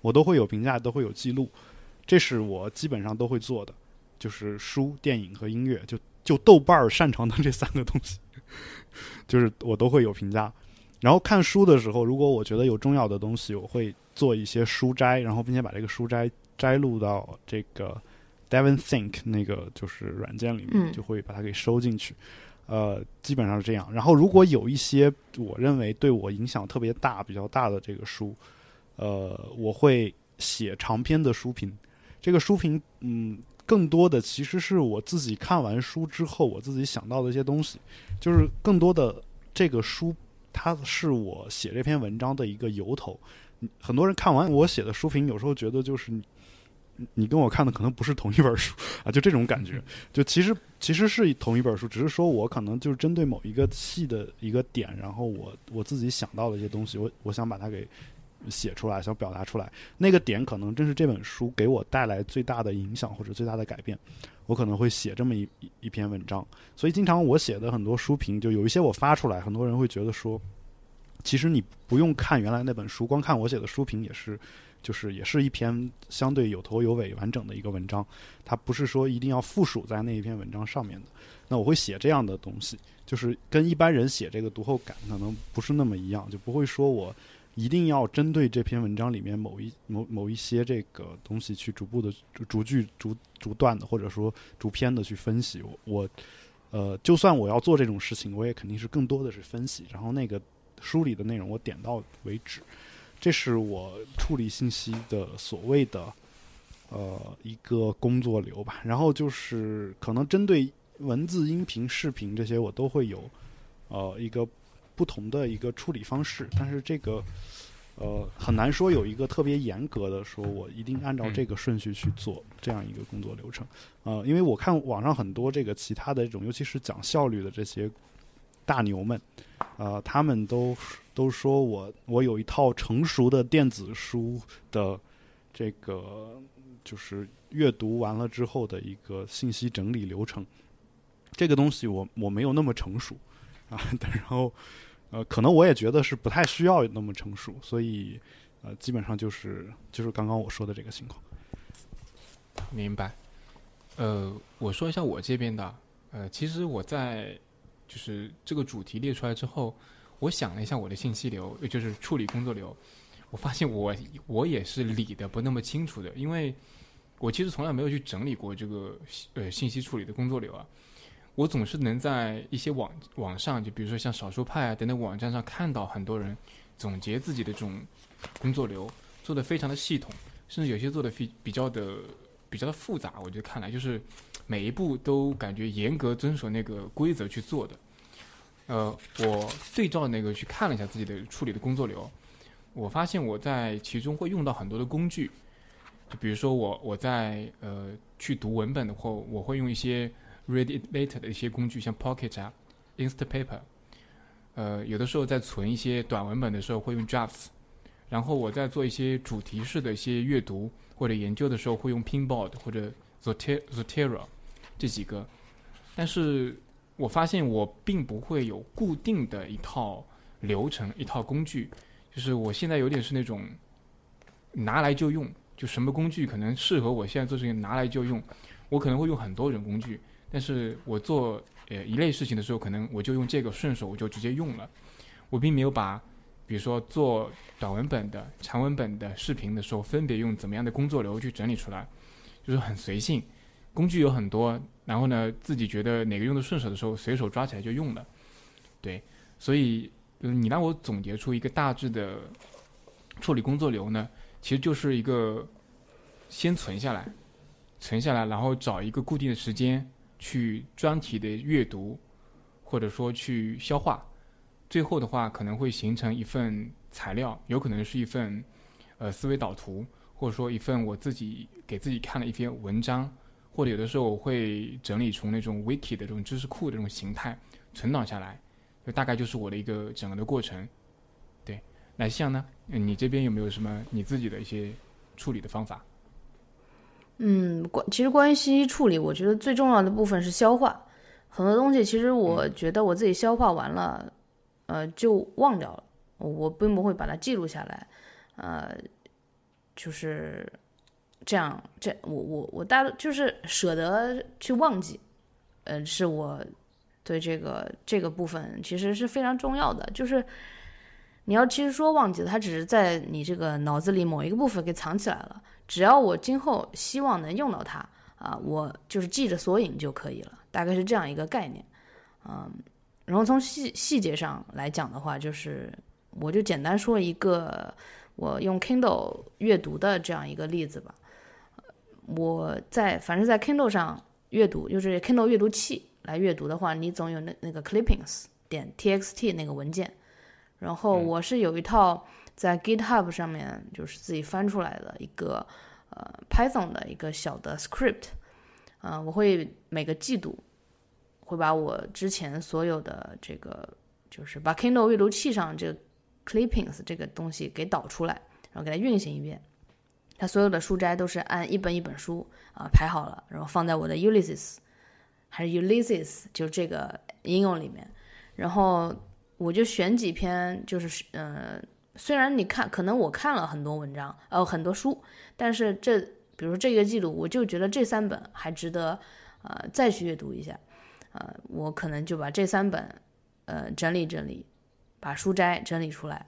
我都会有评价，都会有记录。这是我基本上都会做的，就是书、电影和音乐，就就豆瓣儿擅长的这三个东西，就是我都会有评价。然后看书的时候，如果我觉得有重要的东西，我会做一些书摘，然后并且把这个书摘摘录到这个 Devon Think 那个就是软件里面，嗯就会把它给收进去。呃，基本上是这样。然后如果有一些我认为对我影响特别大、比较大的这个书，呃，我会写长篇的书评。这个书评，嗯，更多的其实是我自己看完书之后，我自己想到的一些东西，就是更多的这个书，它是我写这篇文章的一个由头。很多人看完我写的书评，有时候觉得就是你，你跟我看的可能不是同一本书 啊，就这种感觉。就其实其实是同一本书，只是说我可能就是针对某一个细的一个点，然后我我自己想到的一些东西，我我想把它给写出来，想表达出来。那个点可能正是这本书给我带来最大的影响或者最大的改变，我可能会写这么一一篇文章。所以经常我写的很多书评，就有一些我发出来，很多人会觉得说，其实你不用看原来那本书，光看我写的书评也是就是也是一篇相对有头有尾、完整的一个文章，它不是说一定要附属在那一篇文章上面的。那我会写这样的东西，就是跟一般人写这个读后感可能不是那么一样，就不会说我一定要针对这篇文章里面某一某某一些这个东西去逐步的逐句逐逐段的，或者说逐篇的去分析。我我呃，就算我要做这种事情，我也肯定是更多的是分析，然后那个书里的内容我点到为止。这是我处理信息的所谓的呃一个工作流吧。然后就是可能针对文字、音频、视频这些，我都会有呃一个不同的一个处理方式。但是这个呃很难说有一个特别严格的，说我一定按照这个顺序去做这样一个工作流程。呃，因为我看网上很多这个其他的这种，尤其是讲效率的这些大牛们，呃，他们都都说我我有一套成熟的电子书的这个就是阅读完了之后的一个信息整理流程。这个东西我我没有那么成熟啊，然后呃，可能我也觉得是不太需要那么成熟，所以呃，基本上就是就是刚刚我说的这个情况。明白。呃，我说一下我这边的。呃，其实我在就是这个主题列出来之后，我想了一下我的信息流，就是处理工作流，我发现我我也是理的不那么清楚的，因为我其实从来没有去整理过这个呃信息处理的工作流啊。我总是能在一些网网上，就比如说像少数派啊等等网站上看到很多人总结自己的这种工作流，做的非常的系统，甚至有些做的比比较的比较的复杂。我觉得看来就是每一步都感觉严格遵守那个规则去做的。呃，我对照那个去看了一下自己的处理的工作流，我发现我在其中会用到很多的工具，就比如说我我在呃去读文本的话，我会用一些。Read it later 的一些工具，像 Pocket 啊，Instapaper，呃，有的时候在存一些短文本的时候会用 Drafts，然后我在做一些主题式的一些阅读或者研究的时候会用 Pinboard 或者 Zotero 这几个，但是我发现我并不会有固定的一套流程、一套工具，就是我现在有点是那种拿来就用，就什么工具可能适合我现在做事情拿来就用，我可能会用很多种工具。但是我做呃一类事情的时候，可能我就用这个顺手我就直接用了，我并没有把，比如说做短文本的、长文本的视频的时候，分别用怎么样的工作流去整理出来，就是很随性，工具有很多，然后呢自己觉得哪个用的顺手的时候，随手抓起来就用了，对，所以你让我总结出一个大致的处理工作流呢，其实就是一个先存下来，存下来，然后找一个固定的时间。去专题的阅读，或者说去消化，最后的话可能会形成一份材料，有可能是一份呃思维导图，或者说一份我自己给自己看的一篇文章，或者有的时候我会整理出那种 wiki 的这种知识库的这种形态存档下来，就大概就是我的一个整个的过程。对，那像呢，你这边有没有什么你自己的一些处理的方法？嗯，关其实关于信息处理，我觉得最重要的部分是消化。很多东西其实我觉得我自己消化完了，呃，就忘掉了。我并不会把它记录下来，呃，就是这样。这我我我大就是舍得去忘记，呃，是我对这个这个部分其实是非常重要的。就是你要其实说忘记，它只是在你这个脑子里某一个部分给藏起来了。只要我今后希望能用到它啊，我就是记着索引就可以了，大概是这样一个概念，嗯，然后从细细节上来讲的话，就是我就简单说一个我用 Kindle 阅读的这样一个例子吧。我在凡是在 Kindle 上阅读，就是 Kindle 阅读器来阅读的话，你总有那那个 clippings 点 txt 那个文件，然后我是有一套。在 GitHub 上面就是自己翻出来的一个呃 Python 的一个小的 script，啊，我会每个季度会把我之前所有的这个就是把 Kindle 阅读器上这个 clippings 这个东西给导出来，然后给它运行一遍。它所有的书摘都是按一本一本书啊排好了，然后放在我的 Ulysses 还是 Ulysses 就这个应用里面，然后我就选几篇就是呃。虽然你看，可能我看了很多文章，呃，很多书，但是这，比如这个季度，我就觉得这三本还值得，呃，再去阅读一下，呃，我可能就把这三本，呃，整理整理，把书摘整理出来，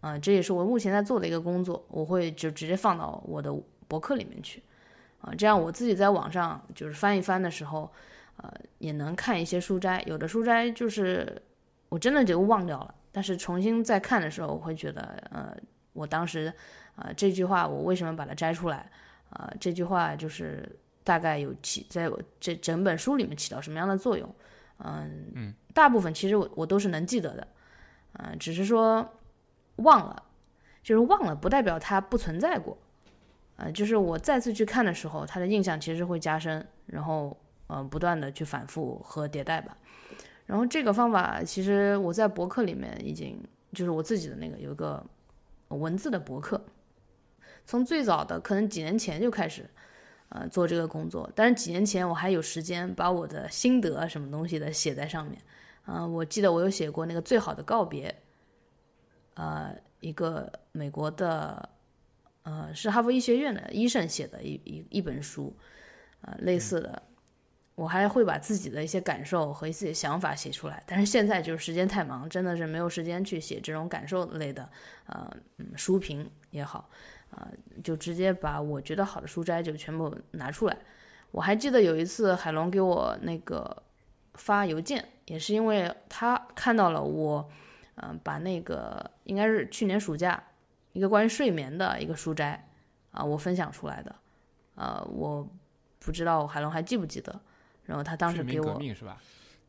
啊，这也是我目前在做的一个工作，我会就直接放到我的博客里面去，啊，这样我自己在网上就是翻一翻的时候，呃，也能看一些书摘，有的书摘就是我真的就忘掉了。但是重新再看的时候，我会觉得，呃，我当时，呃，这句话我为什么把它摘出来？呃，这句话就是大概有起在我这整本书里面起到什么样的作用？嗯嗯，大部分其实我我都是能记得的，嗯，只是说忘了，就是忘了不代表它不存在过，呃，就是我再次去看的时候，它的印象其实会加深，然后嗯，不断的去反复和迭代吧。然后这个方法其实我在博客里面已经就是我自己的那个有一个文字的博客，从最早的可能几年前就开始，呃做这个工作。但是几年前我还有时间把我的心得什么东西的写在上面，嗯，我记得我有写过那个最好的告别，呃，一个美国的，呃，是哈佛医学院的医生写的一一一本书，呃，类似的。我还会把自己的一些感受和一些想法写出来，但是现在就是时间太忙，真的是没有时间去写这种感受类的，呃，书评也好，啊，就直接把我觉得好的书摘就全部拿出来。我还记得有一次海龙给我那个发邮件，也是因为他看到了我，嗯，把那个应该是去年暑假一个关于睡眠的一个书摘，啊，我分享出来的，呃，我不知道海龙还记不记得。然后他当时给我，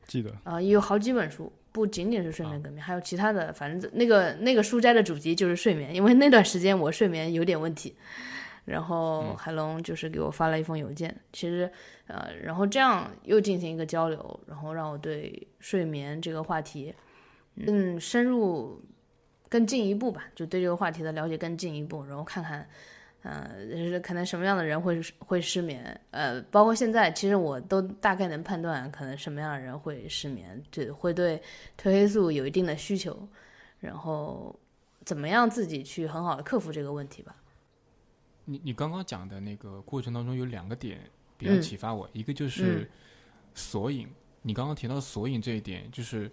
记得啊，有好几本书，不仅仅是睡眠革命，还有其他的，反正那个那个书斋的主题就是睡眠，因为那段时间我睡眠有点问题。然后海龙就是给我发了一封邮件，其实呃，然后这样又进行一个交流，然后让我对睡眠这个话题更深入、更进一步吧，就对这个话题的了解更进一步，然后看看。嗯，就是可能什么样的人会会失眠？呃，包括现在，其实我都大概能判断，可能什么样的人会失眠，就会对褪黑素有一定的需求，然后怎么样自己去很好的克服这个问题吧。你你刚刚讲的那个过程当中有两个点比较启发我，一个就是索引。你刚刚提到索引这一点，就是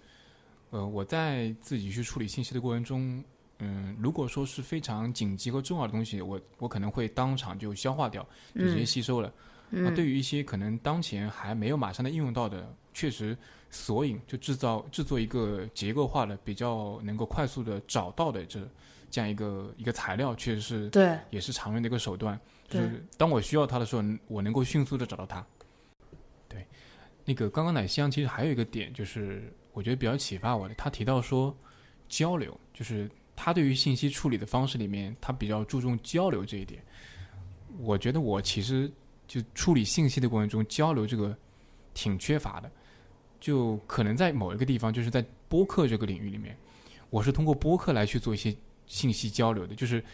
呃，我在自己去处理信息的过程中。嗯，如果说是非常紧急和重要的东西，我我可能会当场就消化掉，就直接吸收了。那对于一些可能当前还没有马上的应用到的，确实索引就制造制作一个结构化的、比较能够快速的找到的这这样一个一个材料，确实是对，也是常用的一个手段。就是当我需要它的时候，我能够迅速的找到它。对，那个刚刚奶香其实还有一个点，就是我觉得比较启发我的，他提到说交流，就是。他对于信息处理的方式里面，他比较注重交流这一点。我觉得我其实就处理信息的过程中，交流这个挺缺乏的。就可能在某一个地方，就是在播客这个领域里面，我是通过播客来去做一些信息交流的。就是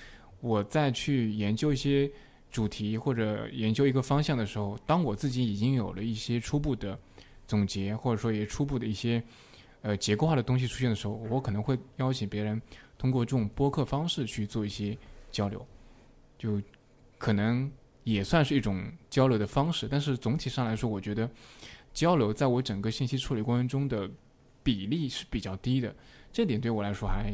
我在去研究一些主题或者研究一个方向的时候，当我自己已经有了一些初步的总结，或者说也初步的一些呃结构化的东西出现的时候，我可能会邀请别人。通过这种播客方式去做一些交流，就可能也算是一种交流的方式。但是总体上来说，我觉得交流在我整个信息处理过程中的比例是比较低的。这点对我来说还，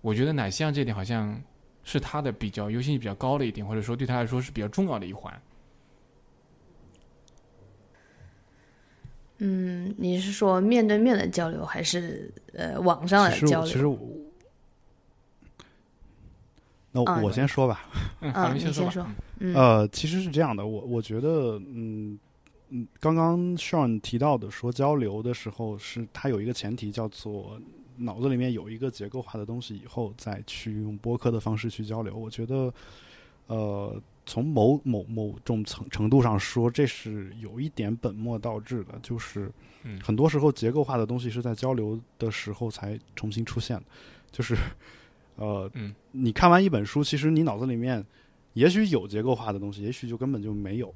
我觉得奶香这点好像是他的比较优先级比较高的一点，或者说对他来说是比较重要的一环。嗯，你是说面对面的交流，还是呃网上的交流？其实我。那我先说吧。嗯，你先说。呃，其实是这样的，我我觉得，嗯嗯，刚刚 Sean 提到的说交流的时候，是它有一个前提，叫做脑子里面有一个结构化的东西，以后再去用播客的方式去交流。我觉得，呃，从某某某种程程度上说，这是有一点本末倒置的，就是很多时候结构化的东西是在交流的时候才重新出现的，就是。呃，嗯，你看完一本书，其实你脑子里面也许有结构化的东西，也许就根本就没有。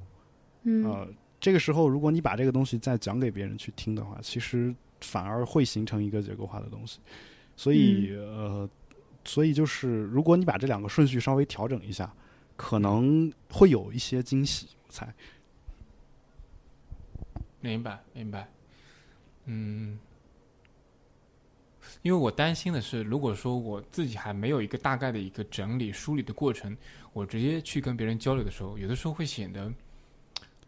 嗯，呃，这个时候如果你把这个东西再讲给别人去听的话，其实反而会形成一个结构化的东西。所以，呃，所以就是如果你把这两个顺序稍微调整一下，可能会有一些惊喜。我猜。明白，明白。嗯，因为我担心的是，如果说我自己还没有一个大概的一个整理梳理的过程，我直接去跟别人交流的时候，有的时候会显得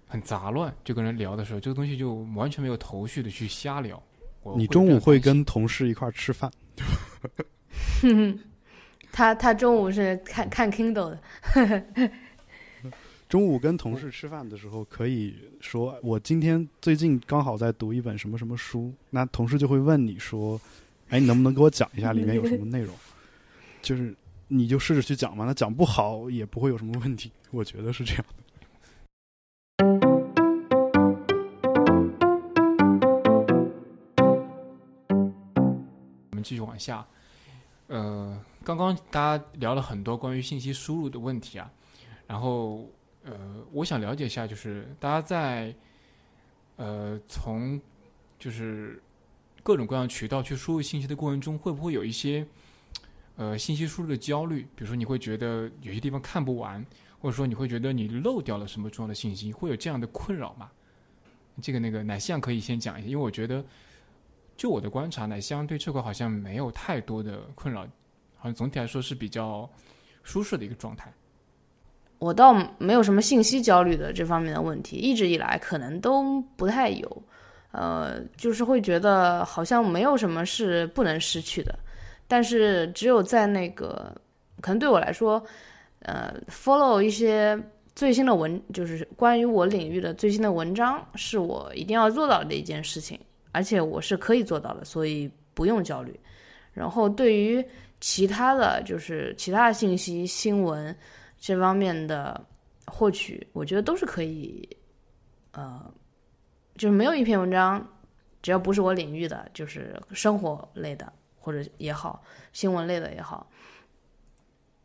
很杂乱。就跟人聊的时候，这个东西就完全没有头绪的去瞎聊。你中午会跟同事一块儿吃饭，他他中午是看看 Kindle 的，中午跟同事吃饭的时候，可以说我今天最近刚好在读一本什么什么书，那同事就会问你说：“哎，你能不能给我讲一下里面有什么 内容？”就是你就试着去讲嘛，那讲不好也不会有什么问题，我觉得是这样的。我们继续往下。呃，刚刚大家聊了很多关于信息输入的问题啊，然后呃，我想了解一下，就是大家在呃从就是各种各样渠道去输入信息的过程中，会不会有一些呃信息输入的焦虑？比如说你会觉得有些地方看不完，或者说你会觉得你漏掉了什么重要的信息，会有这样的困扰吗？这个那个奶香可以先讲一下，因为我觉得。就我的观察，奶香对这块好像没有太多的困扰，好像总体来说是比较舒适的一个状态。我倒没有什么信息焦虑的这方面的问题，一直以来可能都不太有，呃，就是会觉得好像没有什么是不能失去的，但是只有在那个可能对我来说，呃，follow 一些最新的文，就是关于我领域的最新的文章，是我一定要做到的一件事情。而且我是可以做到的，所以不用焦虑。然后对于其他的就是其他的信息、新闻这方面的获取，我觉得都是可以，呃，就是没有一篇文章，只要不是我领域的，就是生活类的或者也好，新闻类的也好，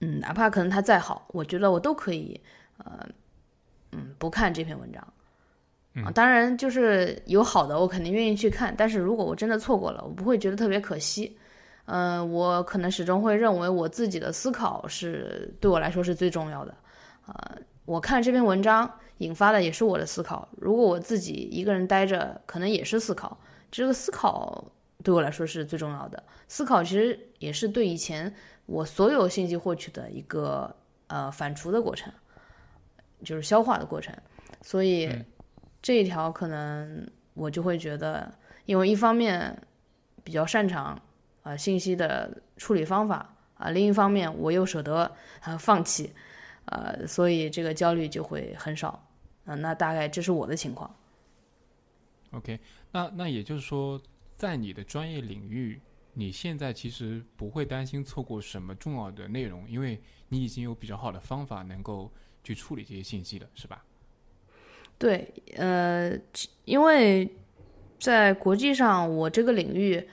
嗯，哪怕可能它再好，我觉得我都可以，呃，嗯，不看这篇文章。啊，当然就是有好的，我肯定愿意去看。但是如果我真的错过了，我不会觉得特别可惜。嗯，我可能始终会认为我自己的思考是对我来说是最重要的。啊，我看这篇文章引发的也是我的思考。如果我自己一个人待着，可能也是思考。这个思考对我来说是最重要的。思考其实也是对以前我所有信息获取的一个呃反刍的过程，就是消化的过程。所以。这一条可能我就会觉得，因为一方面比较擅长啊信息的处理方法啊，另一方面我又舍得啊放弃，呃，所以这个焦虑就会很少啊。那大概这是我的情况。OK，那那也就是说，在你的专业领域，你现在其实不会担心错过什么重要的内容，因为你已经有比较好的方法能够去处理这些信息了，是吧？对，呃，因为在国际上，我这个领域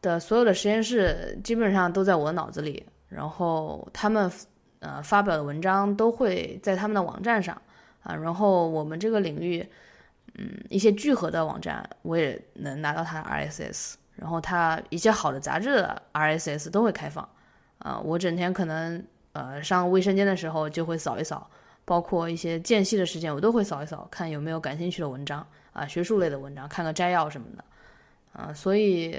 的所有的实验室基本上都在我脑子里，然后他们呃发表的文章都会在他们的网站上啊，然后我们这个领域，嗯，一些聚合的网站我也能拿到它的 RSS，然后它一些好的杂志的 RSS 都会开放啊，我整天可能呃上卫生间的时候就会扫一扫。包括一些间隙的时间，我都会扫一扫，看有没有感兴趣的文章啊，学术类的文章，看个摘要什么的，啊，所以，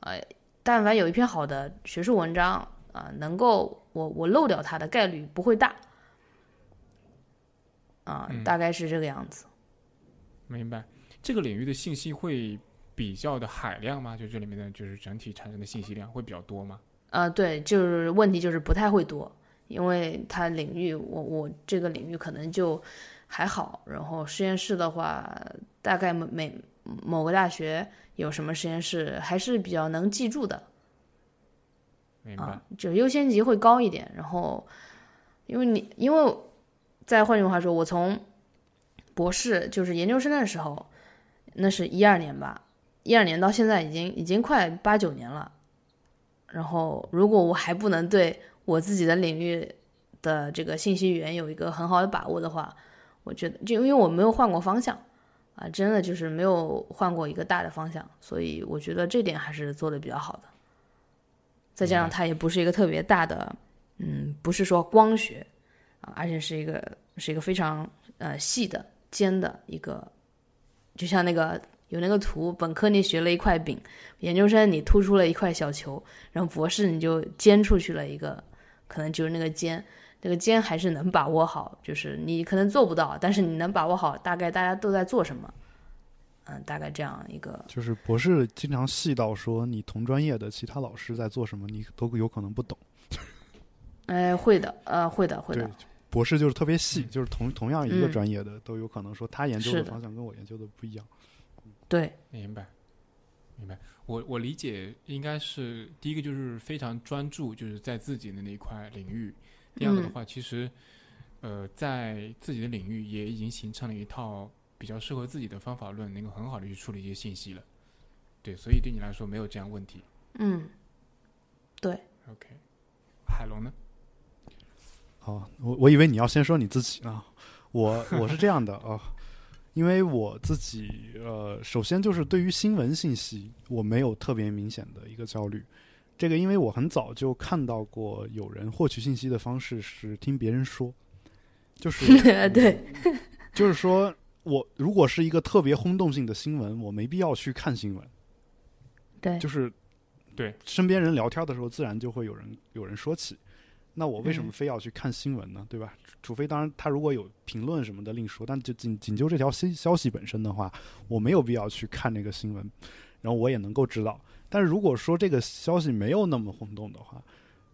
呃，但凡有一篇好的学术文章啊，能够我我漏掉它的概率不会大，啊，大概是这个样子。明白。这个领域的信息会比较的海量吗？就这里面的就是整体产生的信息量会比较多吗？啊，对，就是问题就是不太会多。因为它领域，我我这个领域可能就还好。然后实验室的话，大概每每某个大学有什么实验室，还是比较能记住的。啊，就优先级会高一点。然后，因为你因为再换句话说，我从博士就是研究生的时候，那是一二年吧，一二年到现在已经已经快八九年了。然后，如果我还不能对我自己的领域的这个信息源有一个很好的把握的话，我觉得就因为我没有换过方向啊，真的就是没有换过一个大的方向，所以我觉得这点还是做的比较好的。再加上它也不是一个特别大的，嗯，不是说光学啊，而且是一个是一个非常呃细的尖的一个，就像那个有那个图，本科你学了一块饼，研究生你突出了一块小球，然后博士你就尖出去了一个，可能就是那个尖。那个尖还是能把握好，就是你可能做不到，但是你能把握好，大概大家都在做什么，嗯，大概这样一个，就是博士经常细到说，你同专业的其他老师在做什么，你都有可能不懂。哎，会的，呃，会的，会的，，博士就是特别细，嗯就是同同样一个嗯专业的，都有可能说他研究的的方向跟我研究的不一样。对，明白，明白。我我理解应该是第一个就是非常专注，就是在自己的那一块领域。第二个的嗯话，其实呃，在自己的领域也已经形成了一套比较适合自己的方法论，能够很好的去处理一些信息了。对，所以对你来说没有这样问题。嗯，对，OK，海龙呢？哦，我我以为你要先说你自己呢。我 我是这样的啊、因为我自己呃，首先就是对于新闻信息，我没有特别明显的一个焦虑。这个因为我很早就看到过有人获取信息的方式是听别人说，就是 对，就是说我如果是一个特别轰动性的新闻，我没必要去看新闻，对，就是对身边人聊天的时候，自然就会有人有人说起。那我为什么嗯非要去看新闻呢？对吧？除非当然他如果有评论什么的另说，但就仅仅就这条新消息本身的话，我没有必要去看那个新闻，然后我也能够知道。但是如果说这个消息没有那么轰动的话，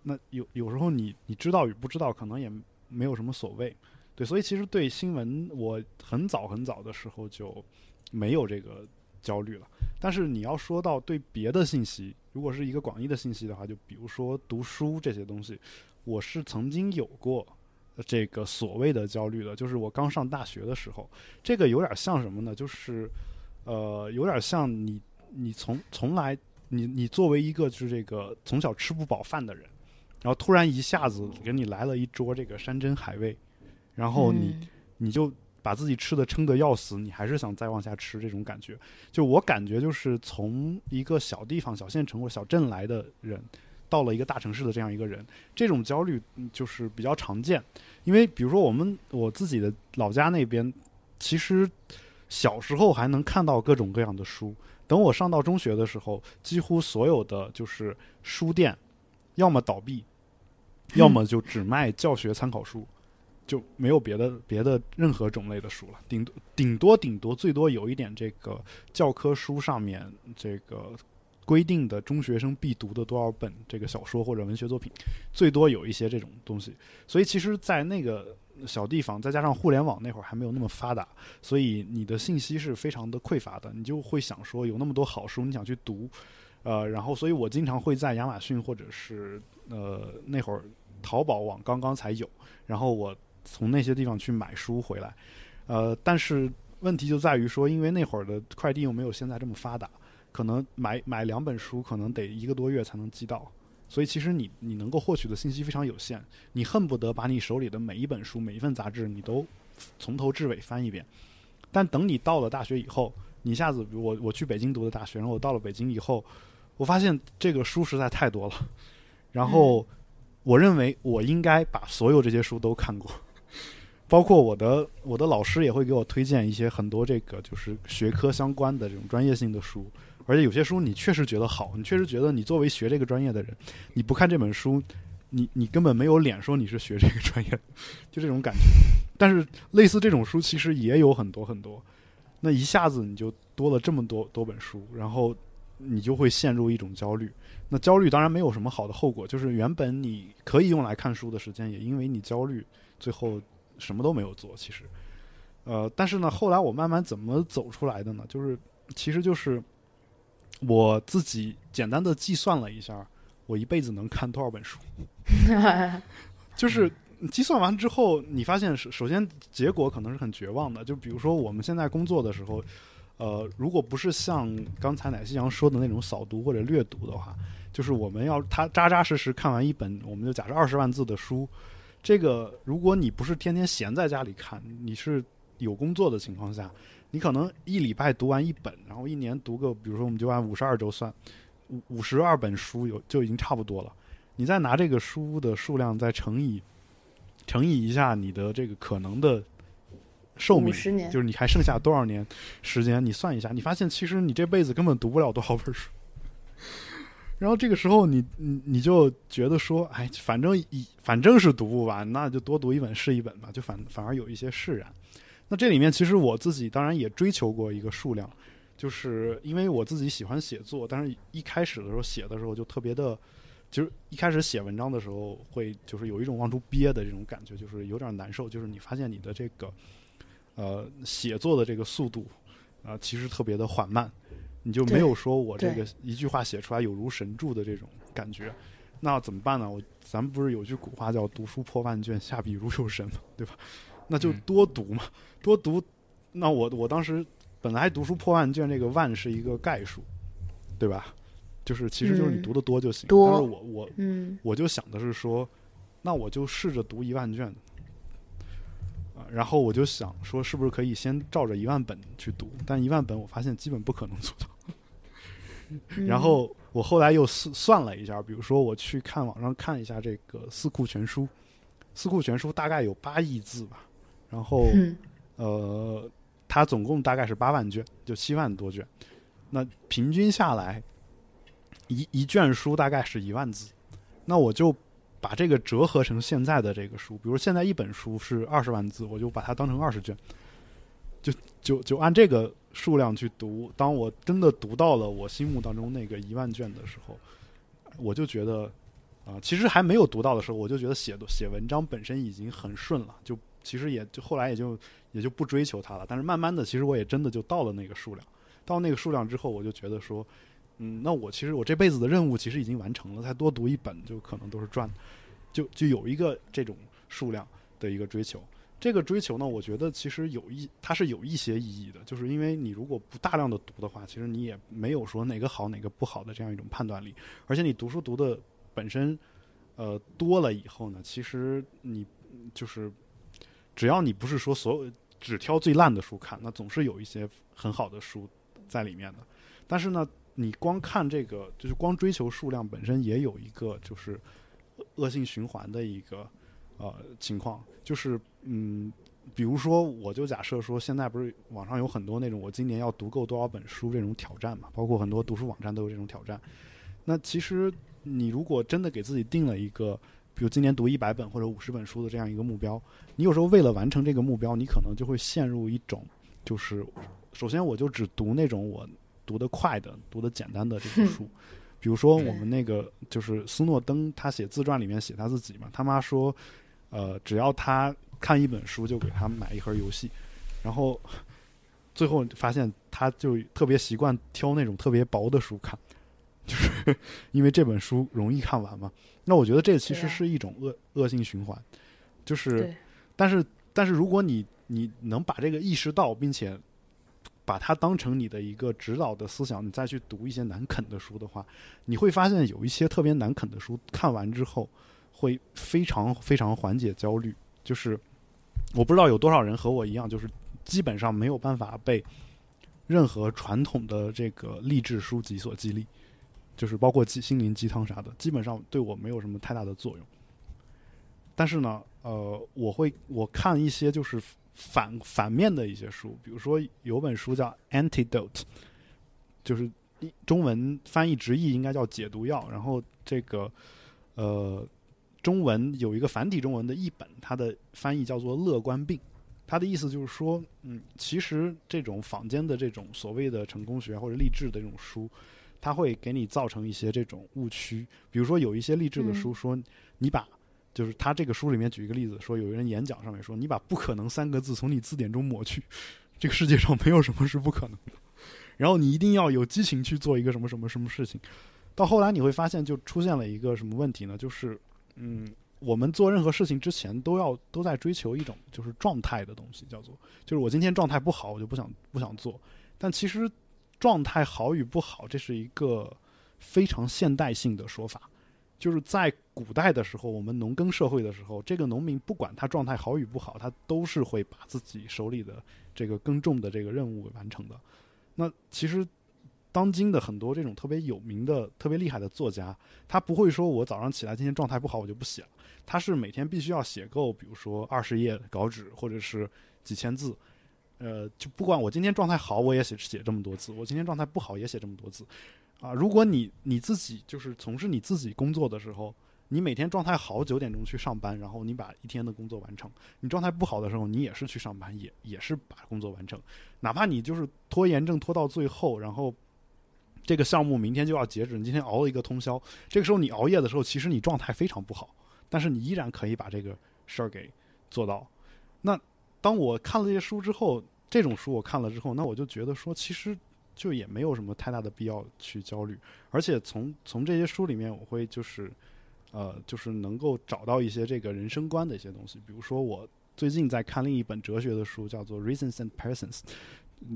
那有有时候你你知道与不知道，可能也没有什么所谓。对，所以其实对新闻，我很早很早的时候就没有这个焦虑了。但是你要说到对别的信息，如果是一个广义的信息的话，就比如说读书这些东西，我是曾经有过这个所谓的焦虑的，就是我刚上大学的时候，这个有点像什么呢？就是呃，有点像你你从从来你你作为一个就是这个从小吃不饱饭的人，然后突然一下子给你来了一桌这个山珍海味，然后你、嗯你就把自己吃的撑得要死，你还是想再往下吃这种感觉。就我感觉就是从一个小地方、小县城或小镇来的人，到了一个大城市的这样一个人，这种焦虑嗯就是比较常见。因为比如说我们我自己的老家那边，其实小时候还能看到各种各样的书。等我上到中学的时候，几乎所有的就是书店，要么倒闭，要么就只卖教学参考书。就没有别的别的任何种类的书了，顶多顶多顶多最多有一点这个教科书上面这个规定的中学生必读的多少本这个小说或者文学作品，最多有一些这种东西。所以其实，在那个小地方，再加上互联网那会儿还没有那么发达，所以你的信息是非常的匮乏的，你就会想说有那么多好书，你想去读，呃，然后所以我经常会在亚马逊或者是呃那会儿淘宝网刚刚才有，然后我。从那些地方去买书回来，呃，但是问题就在于说，因为那会儿的快递又没有现在这么发达，可能买买两本书可能得一个多月才能寄到，所以其实你你能够获取的信息非常有限，你恨不得把你手里的每一本书、每一份杂志你都从头至尾翻一遍，但等你到了大学以后，你一下子，我我去北京读的大学，然后我到了北京以后，我发现这个书实在太多了，然后我认为我应该把所有这些书都看过。包括我的我的老师也会给我推荐一些很多这个就是学科相关的这种专业性的书，而且有些书你确实觉得好，你确实觉得你作为学这个专业的人，你不看这本书，你你根本没有脸说你是学这个专业，就这种感觉。但是类似这种书其实也有很多很多，那一下子你就多了这么多多本书，然后你就会陷入一种焦虑。那焦虑当然没有什么好的后果，就是原本你可以用来看书的时间，也因为你焦虑，最后。什么都没有做，其实，呃，但是呢，后来我慢慢怎么走出来的呢？就是，其实就是我自己简单的计算了一下，我一辈子能看多少本书，就是计算完之后，你发现首首先结果可能是很绝望的。就比如说我们现在工作的时候，呃，如果不是像刚才奶昔阳说的那种扫读或者略读的话，就是我们要他扎扎实实看完一本，我们就假设二十万字的书。这个，如果你不是天天闲在家里看，你是有工作的情况下，你可能一礼拜读完一本，然后一年读个，比如说我们就按五十二周算，五五十二本书有就已经差不多了。你再拿这个书的数量再乘以乘以一下你的这个可能的寿命，50年就是你还剩下多少年时间？你算一下，你发现其实你这辈子根本读不了多少本书。然后这个时候你，你你就觉得说，哎，反正一反正是读不完，那就多读一本是一本吧，就反反而有一些释然。那这里面其实我自己当然也追求过一个数量，就是因为我自己喜欢写作，但是一开始的时候写的时候就特别的，就是一开始写文章的时候会就是有一种往出憋的这种感觉，就是有点难受，就是你发现你的这个呃写作的这个速度啊、其实特别的缓慢，你就没有说我这个一句话写出来有如神助的这种感觉。那怎么办呢？我咱们不是有句古话叫“读书破万卷，下笔如有神”嘛，对吧？那就嗯多读嘛，多读。那我我当时本来读书破万卷，这个万是一个概数，对吧？就是其实就是你嗯读的多就行。多但是我我嗯我就想的是说，那我就试着读一万卷，啊，然后我就想说，是不是可以先照着一万本去读？但一万本我发现基本不可能做到。嗯然后我后来又算算了一下，比如说我去看网上看一下这个《四库全书》，《四库全书》大概有八亿字吧，然后嗯呃，它总共大概是八万卷，就七万多卷。那平均下来，一一卷书大概是一万字。那我就把这个折合成现在的这个书，比如现在一本书是二十万字，我就把它当成二十卷，就就就按这个数量去读。当我真的读到了我心目当中那个一万卷的时候，我就觉得。啊、其实还没有读到的时候，我就觉得写写文章本身已经很顺了，就其实也就后来也就也就不追求它了。但是慢慢的，其实我也真的就到了那个数量。到那个数量之后，我就觉得说，嗯，那我其实我这辈子的任务其实已经完成了，再多读一本就可能都是赚，就就有一个这种数量的一个追求。这个追求呢，我觉得其实有一它是有一些意义的，就是因为你如果不大量的读的话，其实你也没有说哪个好哪个不好的这样一种判断力，而且你读书读的本身呃多了以后呢，其实你就是只要你不是说所有只挑最烂的书看，那总是有一些很好的书在里面的。但是呢，你光看这个，就是光追求数量本身也有一个就是恶性循环的一个呃情况，就是嗯。比如说，我就假设说，现在不是网上有很多那种我今年要读够多少本书这种挑战嘛，包括很多读书网站都有这种挑战。那其实你如果真的给自己定了一个，比如今年读一百本或者五十本书的这样一个目标，你有时候为了完成这个目标，你可能就会陷入一种，就是首先我就只读那种我读得快的、读得简单的这种书，比如说我们那个就是斯诺登，他写自传里面写他自己嘛，他妈说，呃，只要他看一本书就给他买一盒游戏，然后最后发现他就特别习惯挑那种特别薄的书看。就是 因为这本书容易看完嘛。那我觉得这其实是一种恶恶性循环，就是，但是但是如果你你能把这个意识到，并且把它当成你的一个指导的思想，你再去读一些难啃的书的话，你会发现有一些特别难啃的书看完之后会非常非常缓解焦虑。就是我不知道有多少人和我一样，就是基本上没有办法被任何传统的这个励志书籍所激励。就是包括鸡心灵鸡汤啥的，基本上对我没有什么太大的作用。但是呢，呃，我会我看一些就是反反面的一些书，比如说有本书叫《Antidote》，就是中文翻译直译应该叫解毒药，然后这个呃中文有一个繁体中文的译本，它的翻译叫做乐观病。它的意思就是说，嗯，其实这种坊间的这种所谓的成功学或者励志的这种书，它会给你造成一些这种误区。比如说，有一些励志的书说，你把就是他这个书里面举一个例子，说有人演讲上面说，你把“不可能”三个字从你字典中抹去，这个世界上没有什么是不可能的。然后你一定要有激情去做一个什么什么什么事情。到后来你会发现，就出现了一个什么问题呢？就是，嗯，我们做任何事情之前都要都在追求一种就是状态的东西，叫做就是我今天状态不好，我就不想不想做。但其实状态好与不好，这是一个非常现代性的说法。就是在古代的时候，我们农耕社会的时候，这个农民不管他状态好与不好，他都是会把自己手里的这个耕种的这个任务完成的。那其实当今的很多这种特别有名的、特别厉害的作家，他不会说我早上起来今天状态不好我就不写了，他是每天必须要写够，比如说二十页稿纸或者是几千字，呃，就不管我今天状态好我也写写这么多字，我今天状态不好也写这么多字，啊，如果你你自己就是从事你自己工作的时候。你每天状态好，九点钟去上班，然后你把一天的工作完成。你状态不好的时候，你也是去上班，也也是把工作完成。哪怕你就是拖延症拖到最后，然后这个项目明天就要截止，你今天熬了一个通宵，这个时候你熬夜的时候，其实你状态非常不好，但是你依然可以把这个事儿给做到。那当我看了这些书之后，这种书我看了之后，那我就觉得说，其实就也没有什么太大的必要去焦虑。而且从从这些书里面，我会就是。呃，就是能够找到一些这个人生观的一些东西，比如说我最近在看另一本哲学的书，叫做《Reasons and Persons》，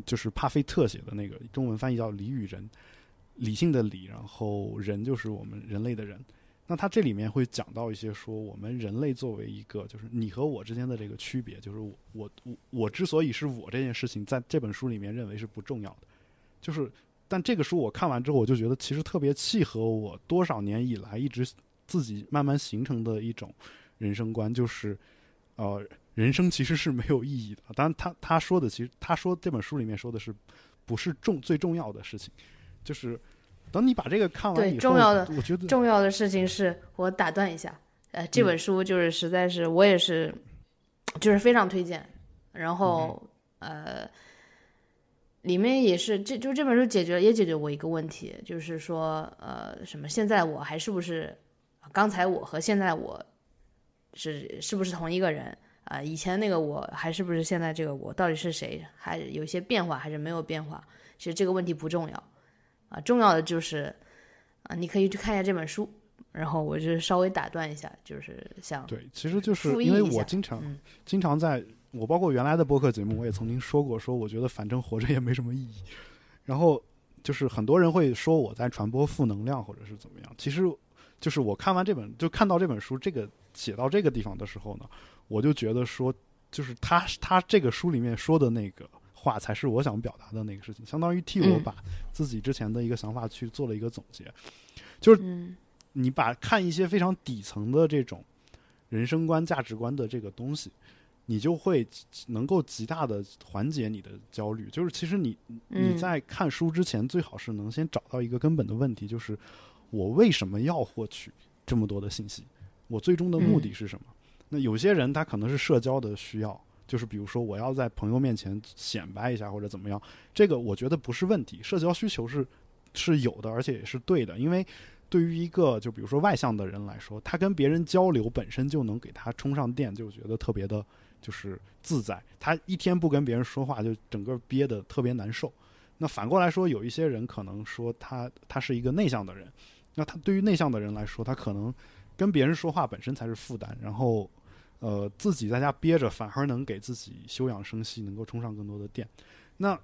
就是帕菲特写的那个，中文翻译叫“理与人”，理性的理，然后人就是我们人类的人。那他这里面会讲到一些说，我们人类作为一个，就是你和我之间的这个区别，就是我我我我之所以是我这件事情，在这本书里面认为是不重要的。就是，但这个书我看完之后，我就觉得其实特别契合我多少年以来一直。自己慢慢形成的一种人生观，就是，呃，人生其实是没有意义的。当然，他他说的，其实他说这本书里面说的是，不是重最重要的事情，就是等你把这个看完以后，重要的，我觉得重要的事情是我打断一下，呃，这本书就是实在是我也是，就是非常推荐。然后呃，里面也是这就这本书解决也解决我一个问题，就是说呃，什么现在我还是不是。刚才我和现在我是是不是同一个人啊？以前那个我还是不是现在这个我？到底是谁？还有一些变化还是没有变化？其实这个问题不重要啊，重要的就是啊，你可以去看一下这本书。然后我就稍微打断一下，就是想对，其实就是因为我经常经常在我包括原来的播客节目，我也曾经说过，说我觉得反正活着也没什么意义。然后就是很多人会说我在传播负能量或者是怎么样，其实。就是我看完这本，就看到这本书这个写到这个地方的时候呢，我就觉得说，就是他他这个书里面说的那个话，才是我想表达的那个事情，相当于替我把自己之前的一个想法去做了一个总结。就是你把看一些非常底层的这种人生观、价值观的这个东西，你就会能够极大的缓解你的焦虑。就是其实你你在看书之前，最好是能先找到一个根本的问题，就是。我为什么要获取这么多的信息？我最终的目的是什么？那有些人他可能是社交的需要，就是比如说我要在朋友面前显摆一下或者怎么样，这个我觉得不是问题。社交需求是是有的，而且也是对的。因为对于一个就比如说外向的人来说，他跟别人交流本身就能给他充上电，就觉得特别的，就是自在。他一天不跟别人说话，就整个憋得特别难受。那反过来说，有一些人可能说他他是一个内向的人。那他对于内向的人来说，他可能跟别人说话本身才是负担，然后呃自己在家憋着，反而能给自己休养生息，能够充上更多的电。那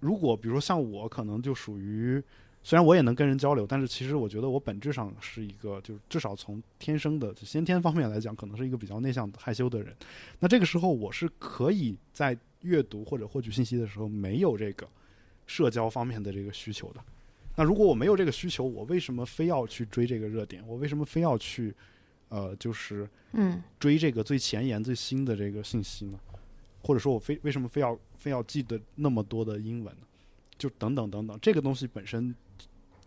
如果比如说像我，可能就属于虽然我也能跟人交流，但是其实我觉得我本质上是一个，就是至少从天生的先天方面来讲，可能是一个比较内向、害羞的人。那这个时候，我是可以在阅读或者获取信息的时候，没有这个社交方面的这个需求的。那如果我没有这个需求，我为什么非要去追这个热点？我为什么非要去，呃，就是嗯，追这个最前沿、最新的这个信息呢？或者说我非为什么非要非要记得那么多的英文呢？就等等等等，这个东西本身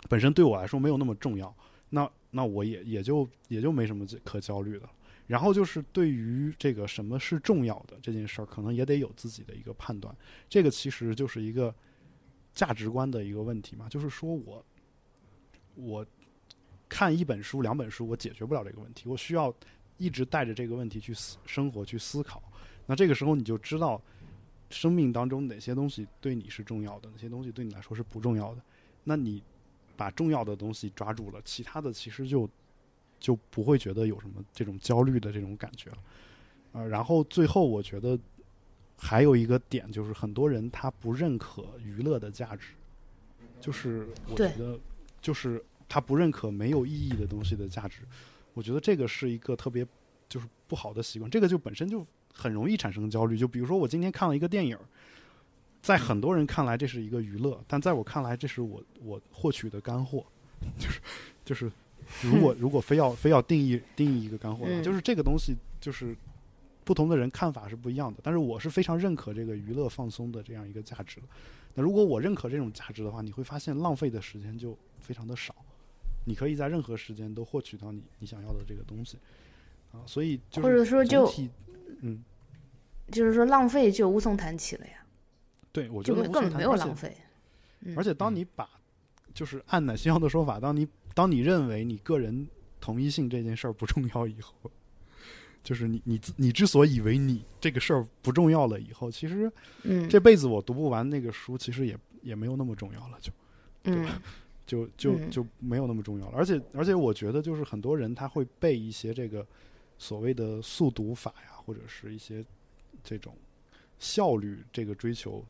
本身对我来说没有那么重要。那那我也也就也就没什么可焦虑的。然后就是对于这个什么是重要的这件事儿，可能也得有自己的一个判断。这个其实就是一个。价值观的一个问题嘛，就是说我我看一本书、两本书，我解决不了这个问题，我需要一直带着这个问题去思生活、去思考。那这个时候你就知道生命当中哪些东西对你是重要的，哪些东西对你来说是不重要的。那你把重要的东西抓住了，其他的其实就就不会觉得有什么这种焦虑的这种感觉了。呃，然后最后我觉得。还有一个点就是，很多人他不认可娱乐的价值，就是我觉得，就是他不认可没有意义的东西的价值。我觉得这个是一个特别就是不好的习惯，这个就本身就很容易产生焦虑。就比如说，我今天看了一个电影，在很多人看来这是一个娱乐，但在我看来这是我我获取的干货，就是就是如果如果非要非要定义定义一个干货就是这个东西就是不同的人看法是不一样的，但是我是非常认可这个娱乐放松的这样一个价值的。那如果我认可这种价值的话，你会发现浪费的时间就非常的少，你可以在任何时间都获取到你你想要的这个东西。啊，所以就是或者说就嗯，就是说浪费就无从谈起了呀，对我觉得根本没有谈而且浪费。嗯。而且当你把，就是按奶昔阳的说法，当你当你认为你个人同一性这件事儿不重要以后，就是你你你之所以为你这个事儿不重要了以后，其实嗯，这辈子我读不完那个书，其实也也没有那么重要了，就。嗯就就嗯就没有那么重要了。而且而且我觉得就是很多人他会背一些这个所谓的速读法呀，或者是一些这种效率这个追求，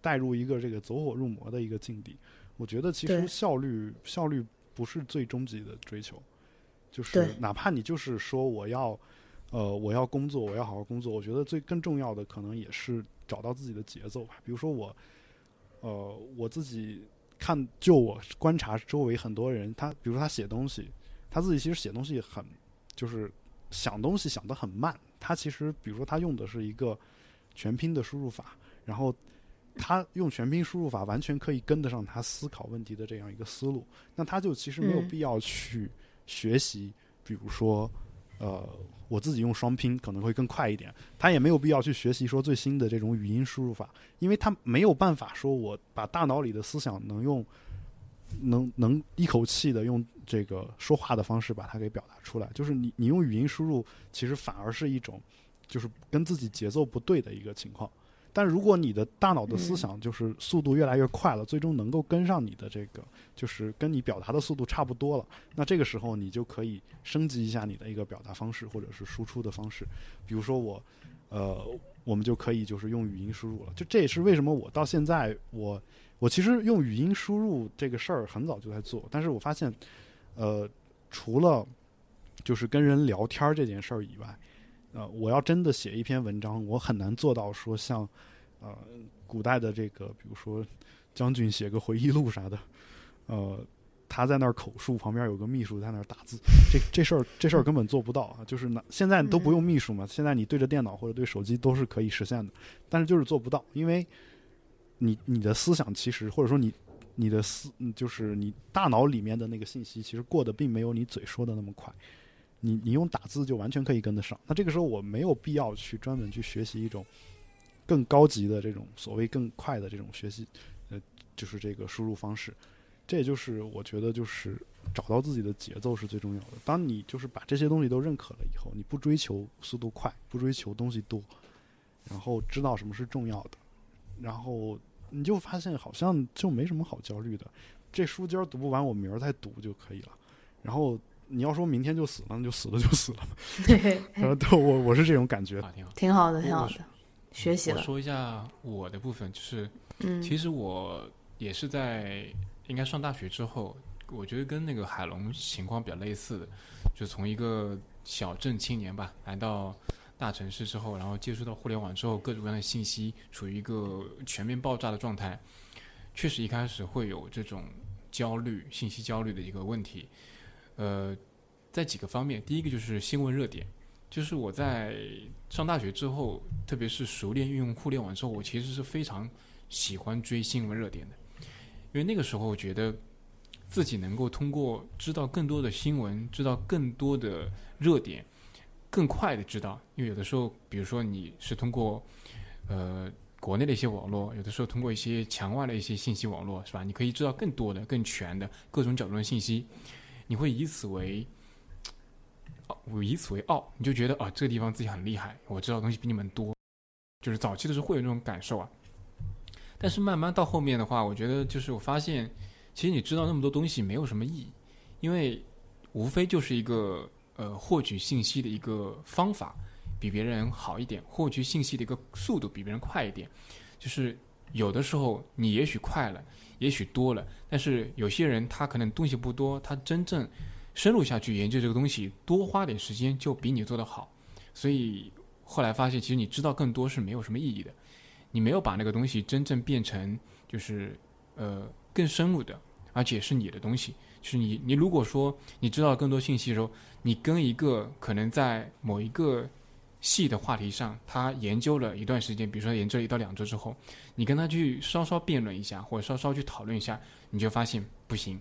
带入一个这个走火入魔的一个境地。我觉得其实效率效率不是最终极的追求，就是哪怕你就是说我要呃我要工作，我要好好工作，我觉得最更重要的可能也是找到自己的节奏吧。比如说我呃我自己看，就我观察周围很多人，他比如说他写东西，他自己其实写东西很就是想东西想得很慢。他其实比如说他用的是一个全拼的输入法，然后他用全拼输入法完全可以跟得上他思考问题的这样一个思路，那他就其实没有必要去学习，比如说呃我自己用双拼可能会更快一点，他也没有必要去学习说最新的这种语音输入法，因为他没有办法说我把大脑里的思想能用能能一口气的用这个说话的方式把它给表达出来，就是你你用语音输入，其实反而是一种就是跟自己节奏不对的一个情况。但如果你的大脑的思想就是速度越来越快了，最终能够跟上你的这个，就是跟你表达的速度差不多了，那这个时候你就可以升级一下你的一个表达方式或者是输出的方式。比如说我，呃，我们就可以就是用语音输入了。就这也是为什么我到现在我我其实用语音输入这个事儿很早就在做，但是我发现，呃，除了就是跟人聊天儿这件事儿以外，呃，我要真的写一篇文章，我很难做到说像呃古代的这个，比如说将军写个回忆录啥的，呃。他在那儿口述，旁边有个秘书在那儿打字，这这事儿这事儿根本做不到啊！就是那现在都不用秘书嘛，现在你对着电脑或者对手机都是可以实现的，但是就是做不到，因为你你的思想其实或者说你你的思嗯就是你大脑里面的那个信息，其实过得并没有你嘴说的那么快。你你用打字就完全可以跟得上。那这个时候我没有必要去专门去学习一种更高级的这种所谓更快的这种学习，呃，就是这个输入方式。这也就是我觉得就是找到自己的节奏是最重要的。当你就是把这些东西都认可了以后，你不追求速度快，不追求东西多，然后知道什么是重要的，然后你就发现好像就没什么好焦虑的。这书今儿读不完，我明儿再读就可以了。然后你要说明天就死了，那就死了就死了。对，然后对我我是这种感觉。啊，挺好。挺好的，挺好的，学习了。我说一下我的部分，就是嗯，其实我也是在应该上大学之后，我觉得跟那个海龙情况比较类似的，就从一个小镇青年吧，来到大城市之后，然后接触到互联网之后，各种各样的信息处于一个全面爆炸的状态，确实一开始会有这种焦虑、信息焦虑的一个问题。呃，在几个方面，第一个就是新闻热点，就是我在上大学之后，特别是熟练运用互联网之后，我其实是非常喜欢追新闻热点的，因为那个时候我觉得自己能够通过知道更多的新闻，知道更多的热点，更快的知道。因为有的时候，比如说你是通过呃国内的一些网络，有的时候通过一些墙外的一些信息网络，是吧？你可以知道更多的、更全的各种角度的信息，你会以此为。我以此为傲，你就觉得啊，这个地方自己很厉害，我知道东西比你们多，就是早期的时候会有这种感受啊。但是慢慢到后面的话，我觉得就是我发现，其实你知道那么多东西没有什么意义，因为无非就是一个呃获取信息的一个方法比别人好一点，获取信息的一个速度比别人快一点。就是有的时候你也许快了，也许多了，但是有些人他可能东西不多，他真正深入下去研究这个东西，多花点时间就比你做得好。所以后来发现，其实你知道更多是没有什么意义的。你没有把那个东西真正变成就是呃更深入的，而且是你的东西。就是你你如果说你知道更多信息的时候，你跟一个可能在某一个细的话题上，他研究了一段时间，比如说研究了一到两周之后，你跟他去稍稍辩论一下，或者稍稍去讨论一下，你就发现不行。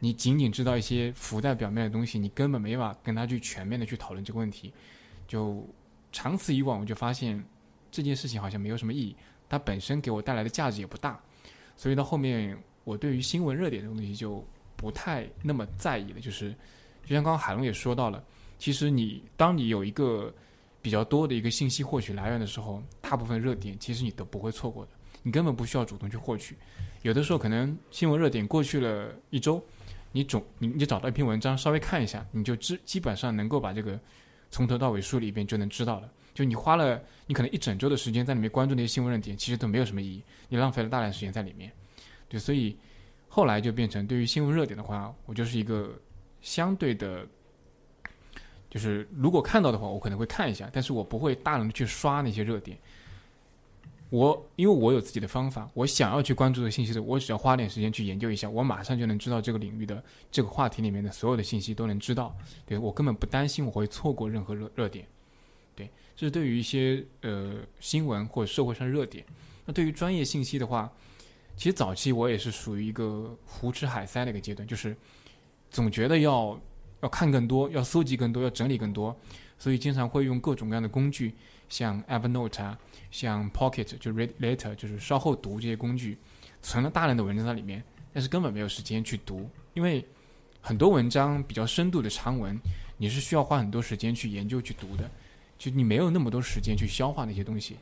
你仅仅知道一些浮在表面的东西，你根本没法跟他去全面的去讨论这个问题。就长此以往，我就发现这件事情好像没有什么意义，它本身给我带来的价值也不大。所以到后面，我对于新闻热点这种东西就不太那么在意了。就是就像刚刚海龙也说到了，其实你当你有一个比较多的一个信息获取来源的时候，大部分热点其实你都不会错过的，你根本不需要主动去获取。有的时候可能新闻热点过去了一周。你总你你找到一篇文章，稍微看一下，你就知基本上能够把这个从头到尾梳理一遍，就能知道了。就你花了你可能一整周的时间在里面关注那些新闻热点，其实都没有什么意义，你浪费了大量时间在里面。对，所以后来就变成对于新闻热点的话，我就是一个相对的，就是如果看到的话，我可能会看一下，但是我不会大量的去刷那些热点。我因为我有自己的方法，我想要去关注的信息的，我只要花点时间去研究一下，我马上就能知道这个领域的这个话题里面的所有的信息都能知道。对我根本不担心我会错过任何热热点。对，这是对于一些呃新闻或者社会上热点。那对于专业信息的话，其实早期我也是属于一个胡吃海塞的一个阶段，就是总觉得要要看更多，要搜集更多，要整理更多，所以经常会用各种各样的工具，像 Evernote 啊。像 Pocket 就 Read Later 就是稍后读这些工具，存了大量的文章在里面，但是根本没有时间去读，因为很多文章比较深度的长文，你是需要花很多时间去研究去读的，就你没有那么多时间去消化那些东西，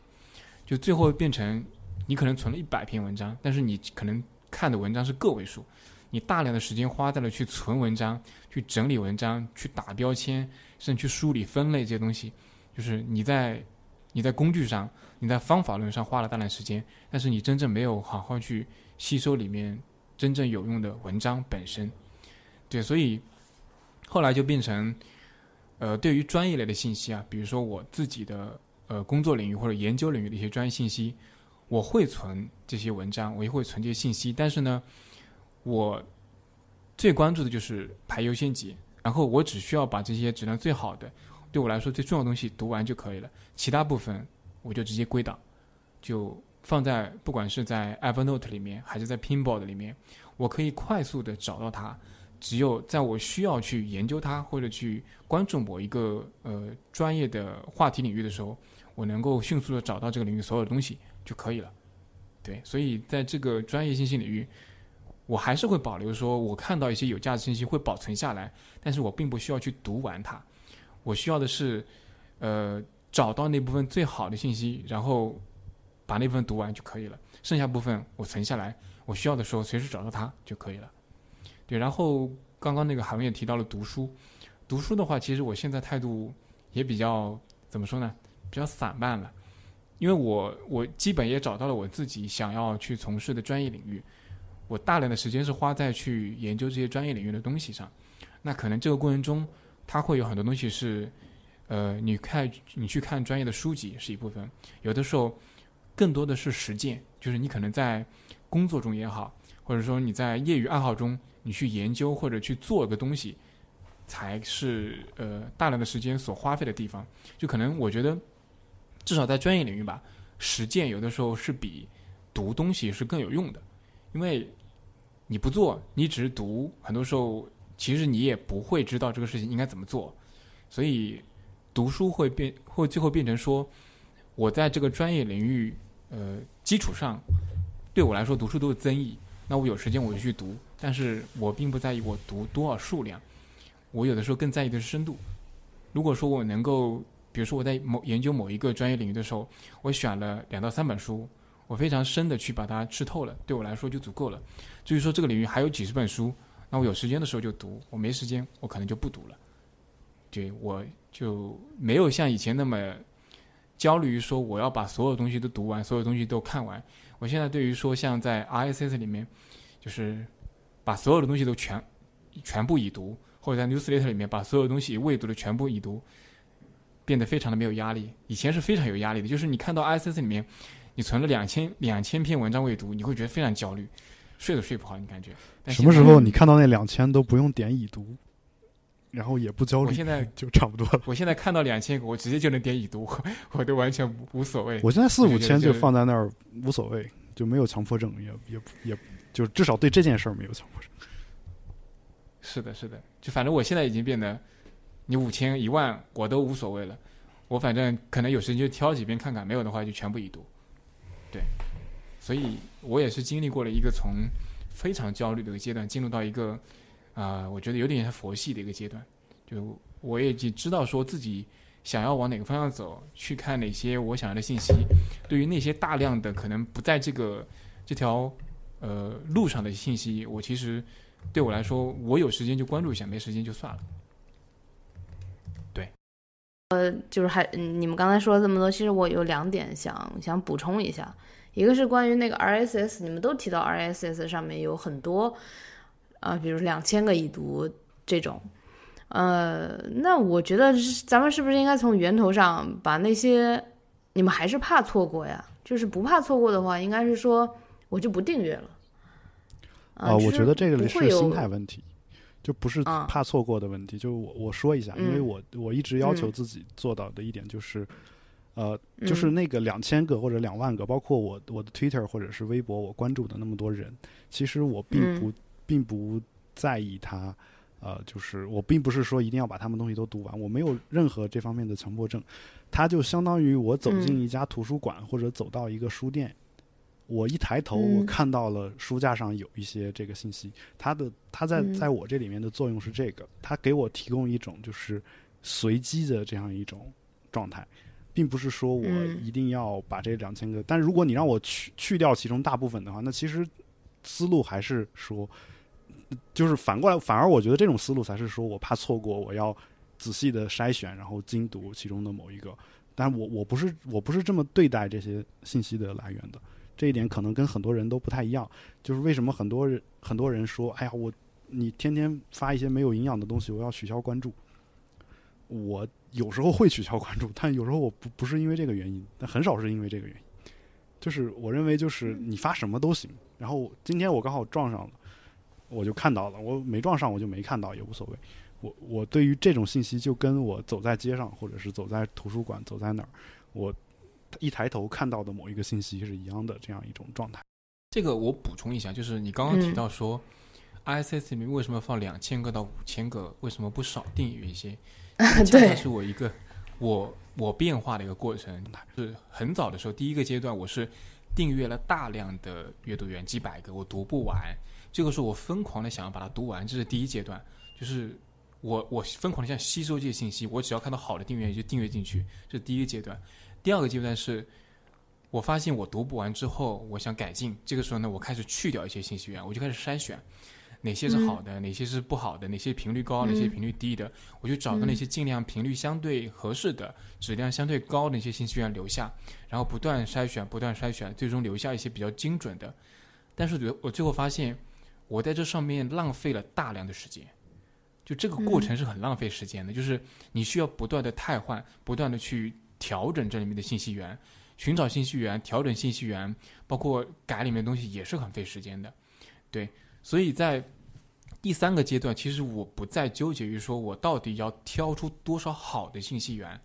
就最后变成你可能存了一百篇文章，但是你可能看的文章是个位数，你大量的时间花在了去存文章、去整理文章、去打标签，甚至去梳理分类这些东西，就是你在你在工具上。你在方法论上花了大量时间，但是你真正没有好好去吸收里面真正有用的文章本身，对，所以后来就变成，呃，对于专业类的信息啊，比如说我自己的呃工作领域或者研究领域的一些专业信息，我会存这些文章，我也会存这些信息，但是呢，我最关注的就是排优先级，然后我只需要把这些质量最好的，对我来说最重要的东西读完就可以了，其他部分。我就直接归档，就放在不管是在 Evernote 里面还是在 Pinboard 里面，我可以快速的找到它。只有在我需要去研究它或者去关注某一个呃专业的话题领域的时候，我能够迅速的找到这个领域所有的东西就可以了。对，所以在这个专业信息领域，我还是会保留说，我看到一些有价值信息会保存下来，但是我并不需要去读完它。我需要的是，呃。找到那部分最好的信息，然后把那部分读完就可以了。剩下部分我存下来，我需要的时候随时找到它就可以了。对，然后刚刚那个海文也提到了读书，读书的话，其实我现在态度也比较怎么说呢？比较散漫了，因为我我基本也找到了我自己想要去从事的专业领域，我大量的时间是花在去研究这些专业领域的东西上。那可能这个过程中，它会有很多东西是。呃，你看，你去看专业的书籍是一部分，有的时候更多的是实践，就是你可能在工作中也好，或者说你在业余爱好中，你去研究或者去做一个东西，才是呃大量的时间所花费的地方。就可能我觉得，至少在专业领域吧，实践有的时候是比读东西是更有用的，因为你不做，你只是读，很多时候其实你也不会知道这个事情应该怎么做，所以。读书会变，会最后变成说，我在这个专业领域，呃，基础上，对我来说读书都是增益。那我有时间我就去读，但是我并不在意我读多少数量，我有的时候更在意的是深度。如果说我能够，比如说我在某研究某一个专业领域的时候，我选了两到三本书，我非常深的去把它吃透了，对我来说就足够了。至于说这个领域还有几十本书，那我有时间的时候就读，我没时间我可能就不读了。对我。就没有像以前那么焦虑于说我要把所有东西都读完，所有东西都看完。我现在对于说像在 RSS 里面，就是把所有的东西都全全部已读，或者在 Newsletter 里面把所有东西未读的全部已读，变得非常的没有压力。以前是非常有压力的，就是你看到 RSS 里面，你存了两千两千篇文章未读，你会觉得非常焦虑，睡都睡不好，你感觉。什么时候你看到那两千都不用点已读，然后也不焦虑，我现在就差不多了。我现在看到两千个，我直接就能点已读，我 我都完全无无所谓。我现在四五千就放在那儿无所谓，就没有强迫症，也也也就至少对这件事儿没有强迫症。是的，是的，就反正我现在已经变得，你五千一万我都无所谓了，我反正可能有时间就挑几遍看看，没有的话就全部已读。对，所以我也是经历过了一个从非常焦虑的一个阶段，进入到一个啊、我觉得有点像佛系的一个阶段。就我也已经知道说自己想要往哪个方向走，去看哪些我想要的信息。对于那些大量的可能不在这个这条呃路上的信息，我其实对我来说，我有时间就关注一下，没时间就算了。就是还嗯你们刚才说了这么多，其实我有两点想想补充一下，一个是关于那个 RSS，你们都提到 RSS 上面有很多啊、比如两千个已读这种，呃，那我觉得是咱们是不是应该从源头上把那些你们还是怕错过呀？就是不怕错过的话，应该是说我就不订阅了。啊、我觉得这个不会有是心态问题，就不是啊怕错过的问题。就我我说一下，因为嗯我我一直要求嗯自己做到的一点就是，呃，就是嗯那个两千个或者两万个，包括我我的 Twitter 或者是微博，我关注的那么多人，其实我并嗯不、并不在意他。呃，就是我并不是说一定要把他们东西都读完，我没有任何这方面的强迫症。它就相当于我走进嗯一家图书馆、或者走到一个书店，我一抬头，我嗯看到了书架上有一些这个信息，它的它在嗯。在我这里面的作用是这个，它给我提供一种就是随机的这样一种状态，并不是说我嗯。一定要把这两千个，但如果你让我去去掉其中大部分的话，那其实思路还是说，就是反过来，反而我觉得这种思路才是说我怕错过，我要仔细的筛选，然后精读其中的某一个。但我我不是我不是这么对待这些信息的来源的，这一点可能跟很多人都不太一样。就是为什么很多人很多人说，哎呀，我你天天发一些没有营养的东西，我要取消关注。我有时候会取消关注，但有时候我不不是因为这个原因，但很少是因为这个原因。就是我认为就是你发什么都行，然后今天我刚好撞上了，我就看到了；我没撞上我就没看到也无所谓。我我对于这种信息就跟我走在街上，或者是走在图书馆，走在哪儿，我一抬头看到的某一个信息是一样的这样一种状态。这个我补充一下，就是你刚刚提嗯到说、ISS 里面为什么放两千个到五千个，为什么不少订阅一些？恰恰对是我一个我我变化的一个过程。是很早的时候，第一个阶段我是订阅了大量的阅读源，几百个，我读不完。这个时候我疯狂的想要把它读完，这是第一阶段，就是我我疯狂的想吸收这些信息，我只要看到好的订阅就订阅进去，这是第一个阶段。第二个阶段是。我发现我读不完之后，我想改进。这个时候呢，我开始去掉一些信息源，我就开始筛选哪些是好的，哪些是不好的，哪些频率高，哪些嗯频率低的。我就找到那些尽量频率相对合适的、质量相对高的那些信息源留下，然后不断筛选，不断筛选，最终留下一些比较精准的。但是我最后发现，我在这上面浪费了大量的时间。就这个过程是很浪费时间的，就是你需要不断的汰换，不断的去调整这里面的信息源。寻找信息源、调整信息源，包括改里面的东西也是很费时间的，对。所以在第三个阶段，其实我不再纠结于说我到底要挑出多少好的信息源。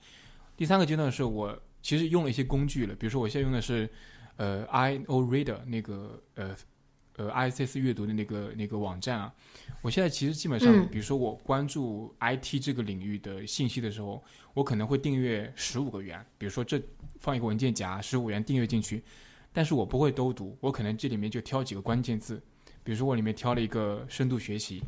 第三个阶段是我其实用了一些工具了，比如说我现在用的是呃 i o reader 那个呃呃 ISS 阅读的那个那个网站啊。我现在其实基本上，嗯比如说我关注 IT 这个领域的信息的时候，我可能会订阅十五个元，比如说这放一个文件夹，十五元订阅进去，但是我不会都读，我可能这里面就挑几个关键字，比如说我里面挑了一个深度学习，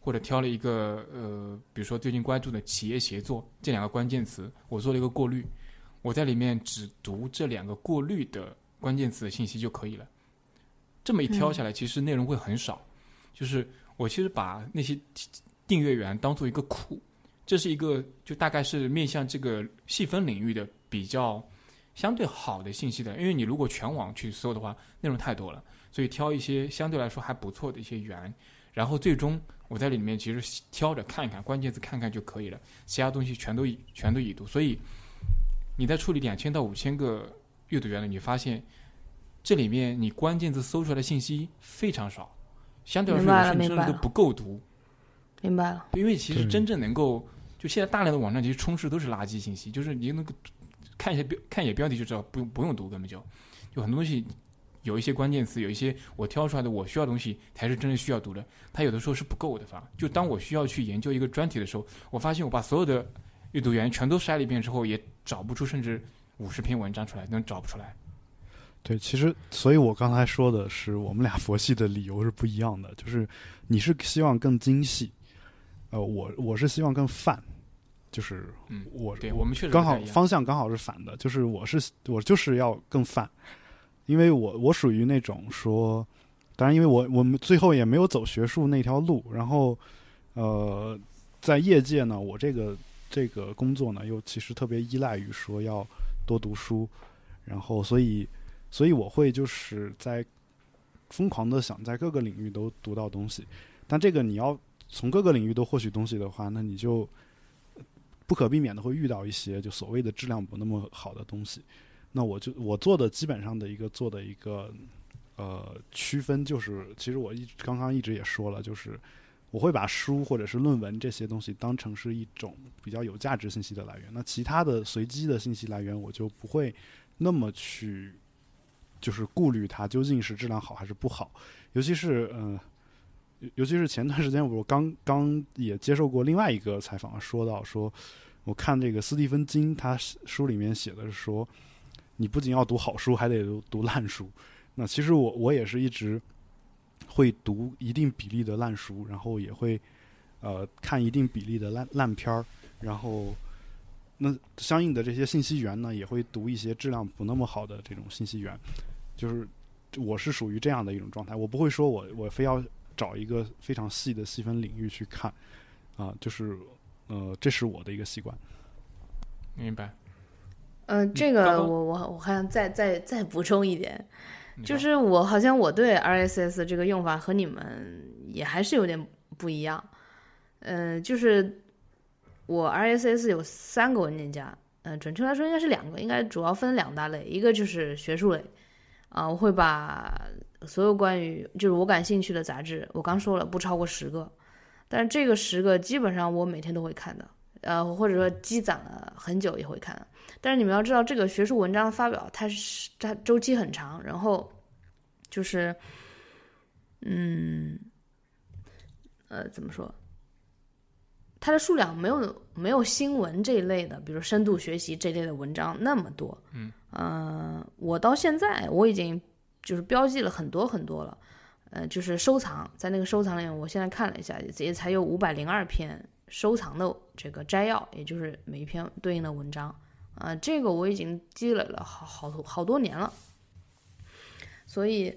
或者挑了一个呃，比如说最近关注的企业协作这两个关键词，我做了一个过滤，我在里面只读这两个过滤的关键词的信息就可以了。这么一挑下来，其实内容会很少，就是我其实把那些订阅源当做一个库，这是一个就大概是面向这个细分领域的比较相对好的信息的，因为你如果全网去搜的话，内容太多了，所以挑一些相对来说还不错的一些源，然后最终我在里面其实挑着看一看关键字看看就可以了，其他东西全都已全都已读，所以你在处理两千到五千个阅读原理，你发现这里面你关键字搜出来的信息非常少，相对来说明白了有些甚至都不够读。明白了。因为其实真正能够，就现在大量的网站其实充斥都是垃圾信息，就是你那个看一下标看一眼标题就知道，不用不用读，根本就就很多东西有一些关键词，有一些我挑出来的我需要的东西才是真正需要读的，它有的时候是不够的。反而就当我需要去研究一个专题的时候，我发现我把所有的阅读源全都筛了一遍之后，也找不出甚至五十篇文章出来，能找不出来。对，其实，所以我刚才说的是，我们俩佛系的理由是不一样的。就是你是希望更精细，呃，我我是希望更泛，就是嗯我对我们确实刚好方向刚好是反的，就是我是我就是要更泛，因为我我属于那种说，当然因为我我们最后也没有走学术那条路，然后呃，在业界呢，我这个这个工作呢，又其实特别依赖于说要多读书，然后所以所以我会就是在疯狂的想在各个领域都读到东西，但这个你要从各个领域都获取东西的话，那你就不可避免的会遇到一些就所谓的质量不那么好的东西。那我就我做的基本上的一个做的一个呃区分就是，其实我一刚刚一直也说了，就是我会把书或者是论文这些东西当成是一种比较有价值信息的来源。那其他的随机的信息来源，我就不会那么去就是顾虑它究竟是质量好还是不好，尤其是嗯。尤尤其是前段时间，我刚刚也接受过另外一个采访，说到说，我看这个斯蒂芬金他书里面写的是说，你不仅要读好书，还得读读烂书。那其实我我也是一直会读一定比例的烂书，然后也会呃看一定比例的烂烂片儿，然后那相应的这些信息源呢，也会读一些质量不那么好的这种信息源。就是我是属于这样的一种状态，我不会说我我非要找一个非常细的细分领域去看啊、就是呃，这是我的一个习惯。明白？嗯、这个我我我还想再再再补充一点，就是我好像我对 RSS 这个用法和你们也还是有点不一样。嗯、就是我 RSS 有三个文件夹，嗯、准确来说应该是两个，应该主要分两大类，一个就是学术类，啊、我会把所有关于就是我感兴趣的杂志，我刚说了不超过十个，但是这个十个基本上我每天都会看的，呃，或者说积攒了很久也会看。但是你们要知道，这个学术文章发表，它是它周期很长，然后就是，嗯，呃，怎么说？它的数量没有没有新闻这一类的，比如深度学习这类的文章那么多。嗯，呃，我到现在我已经就是标记了很多很多了，呃，就是收藏，在那个收藏里面，我现在看了一下，也才有五百零二篇收藏的这个摘要，也就是每一篇对应的文章。啊、这个我已经积累了好好多好多年了，所以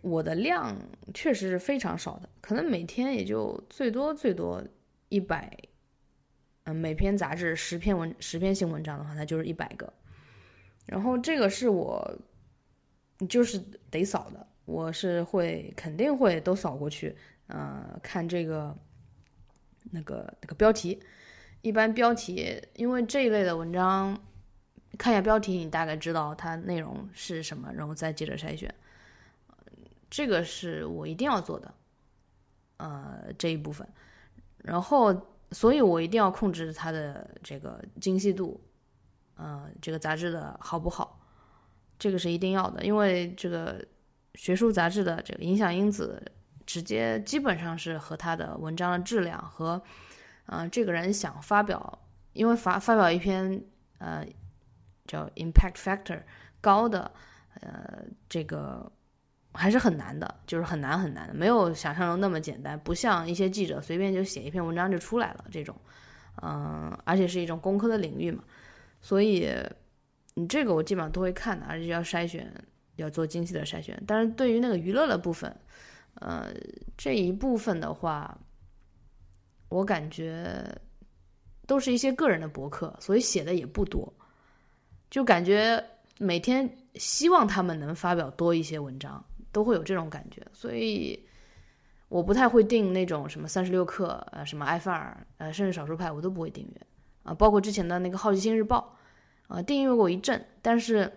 我的量确实是非常少的，可能每天也就最多最多一百，嗯，每篇杂志十篇文十篇新文章的话，它就是一百个，然后这个是我就是得扫的，我是会肯定会都扫过去，呃，看这个那个那个标题。一般标题，因为这一类的文章，看一下标题，你大概知道它内容是什么，然后再接着筛选。这个是我一定要做的，呃，这一部分。然后，所以我一定要控制它的这个精细度，呃，这个杂志的好不好，这个是一定要的，因为这个学术杂志的这个影响因子，直接基本上是和它的文章的质量和。呃，这个人想发表，因为发发表一篇呃叫 impact factor 高的呃这个还是很难的，就是很难很难的，没有想象中那么简单，不像一些记者随便就写一篇文章就出来了这种，嗯、而且是一种工科的领域嘛，所以你这个我基本上都会看的，而且要筛选，要做精细的筛选。但是对于那个娱乐的部分，呃，这一部分的话。我感觉都是一些个人的博客，所以写的也不多，就感觉每天希望他们能发表多一些文章，都会有这种感觉，所以我不太会订那种什么三十六氪、呃什么爱范儿、呃甚至少数派我都不会订阅啊，包括之前的那个好奇心日报，啊订阅过一阵，但是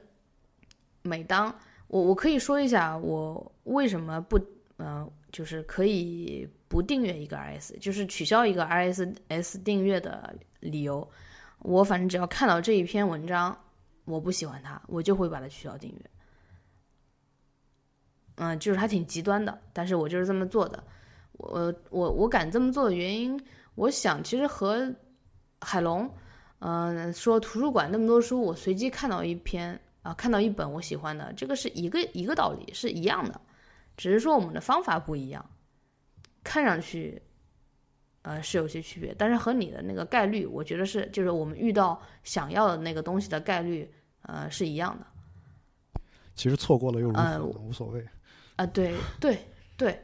每当我我可以说一下我为什么不呃，就是可以不订阅一个 RS，就是取消一个 RSS 订阅的理由。我反正只要看到这一篇文章，我不喜欢它，我就会把它取消订阅。嗯，就是还挺极端的，但是我就是这么做的。我我我敢这么做的原因，我想其实和海龙，嗯，说图书馆那么多书，我随机看到一篇啊，看到一本我喜欢的，这个是一个一个道理，是一样的，只是说我们的方法不一样，看上去，呃，是有些区别，但是和你的那个概率，我觉得是，就是我们遇到想要的那个东西的概率，呃，是一样的。其实错过了又如何呢？呃无所谓。啊，对对对，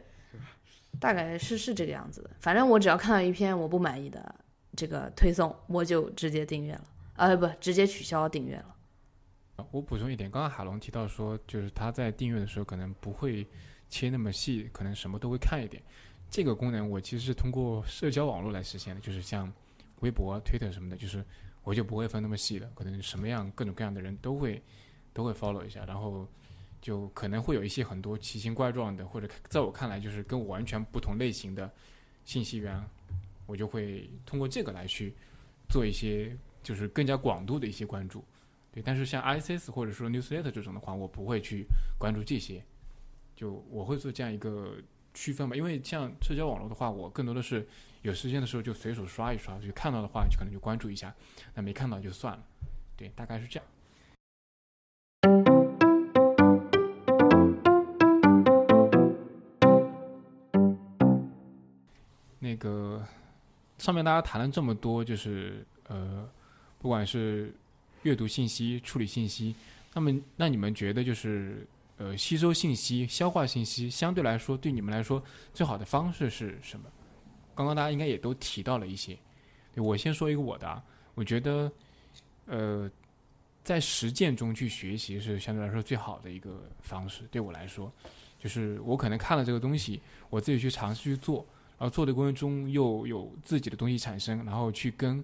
大概是是这个样子的。反正我只要看到一篇我不满意的这个推送，我就直接订阅了，啊不，直接取消订阅了。我补充一点，刚刚海龙提到说，就是他在订阅的时候可能不会切那么细，可能什么都会看一点。这个功能我其实是通过社交网络来实现的，就是像微博、Twitter 什么的，就是我就不会分那么细的，可能什么样各种各样的人都会都会 follow 一下，然后就可能会有一些很多奇形怪状的，或者在我看来就是跟我完全不同类型的信息源，我就会通过这个来去做一些就是更加广度的一些关注。对，但是像 ISS 或者说 Newsletter 这种的话，我不会去关注这些，就我会做这样一个区分吧。因为像社交网络的话，我更多的是有时间的时候就随手刷一刷，就看到的话就可能就关注一下，那没看到就算了。对，大概是这样。那个上面大家谈了这么多，就是呃，不管是阅读信息、处理信息，那么那你们觉得就是呃，吸收信息、消化信息，相对来说对你们来说最好的方式是什么？刚刚大家应该也都提到了一些，我先说一个我的啊，我觉得呃，在实践中去学习是相对来说最好的一个方式。对我来说，就是我可能看了这个东西，我自己去尝试去做，然后做的过程中又有自己的东西产生，然后去跟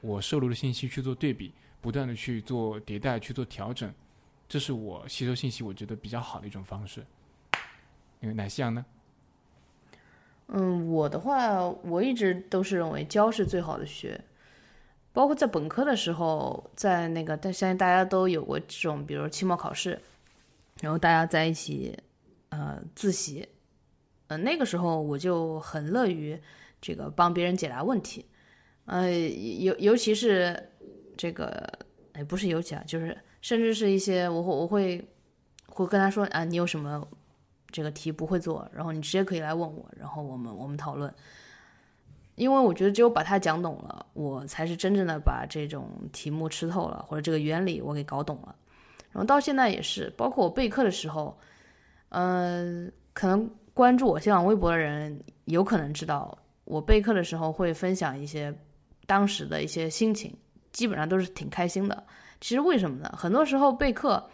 我摄入的信息去做对比，不断的去做迭代、去做调整，这是我吸收信息我觉得比较好的一种方式。因为奶昔阳呢？嗯，我的话，我一直都是认为教是最好的学，包括在本科的时候，在那个，但相信大家都有过这种，比如期末考试，然后大家在一起，呃，自习，呃，那个时候我就很乐于这个帮别人解答问题，呃，尤尤其是这个，哎，不是尤其啊，就是甚至是一些我会我会会跟他说啊，你有什么？这个题不会做，然后你直接可以来问我，然后我们我们讨论。因为我觉得只有把它讲懂了，我才是真正的把这种题目吃透了，或者这个原理我给搞懂了。然后到现在也是，包括我备课的时候，嗯、可能关注我新浪微博的人有可能知道，我备课的时候会分享一些当时的一些心情，基本上都是挺开心的。其实为什么呢？很多时候备课。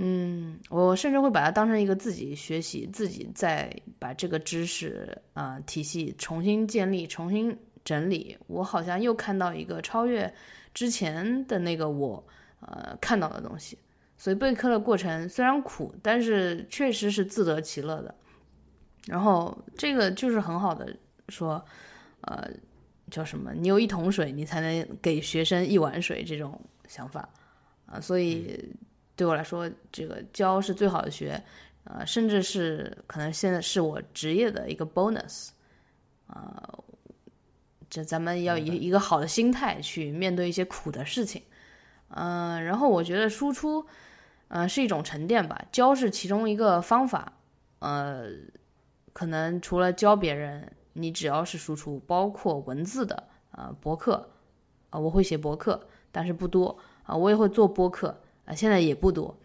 嗯，我甚至会把它当成一个自己学习，自己再把这个知识啊、体系重新建立、重新整理。我好像又看到一个超越之前的那个我呃看到的东西。所以备课的过程虽然苦，但是确实是自得其乐的。然后这个就是很好的说，呃，叫什么？你有一桶水，你才能给学生一碗水这种想法啊、所以。对我来说，这个教是最好的学，呃，甚至是可能现在是我职业的一个 bonus，啊、这咱们要以一个好的心态去面对一些苦的事情，嗯、然后我觉得输出，呃，是一种沉淀吧，教是其中一个方法，呃，可能除了教别人，你只要是输出，包括文字的，啊、博客，啊、我会写博客，但是不多，啊、我也会做播客。啊，现在也不多，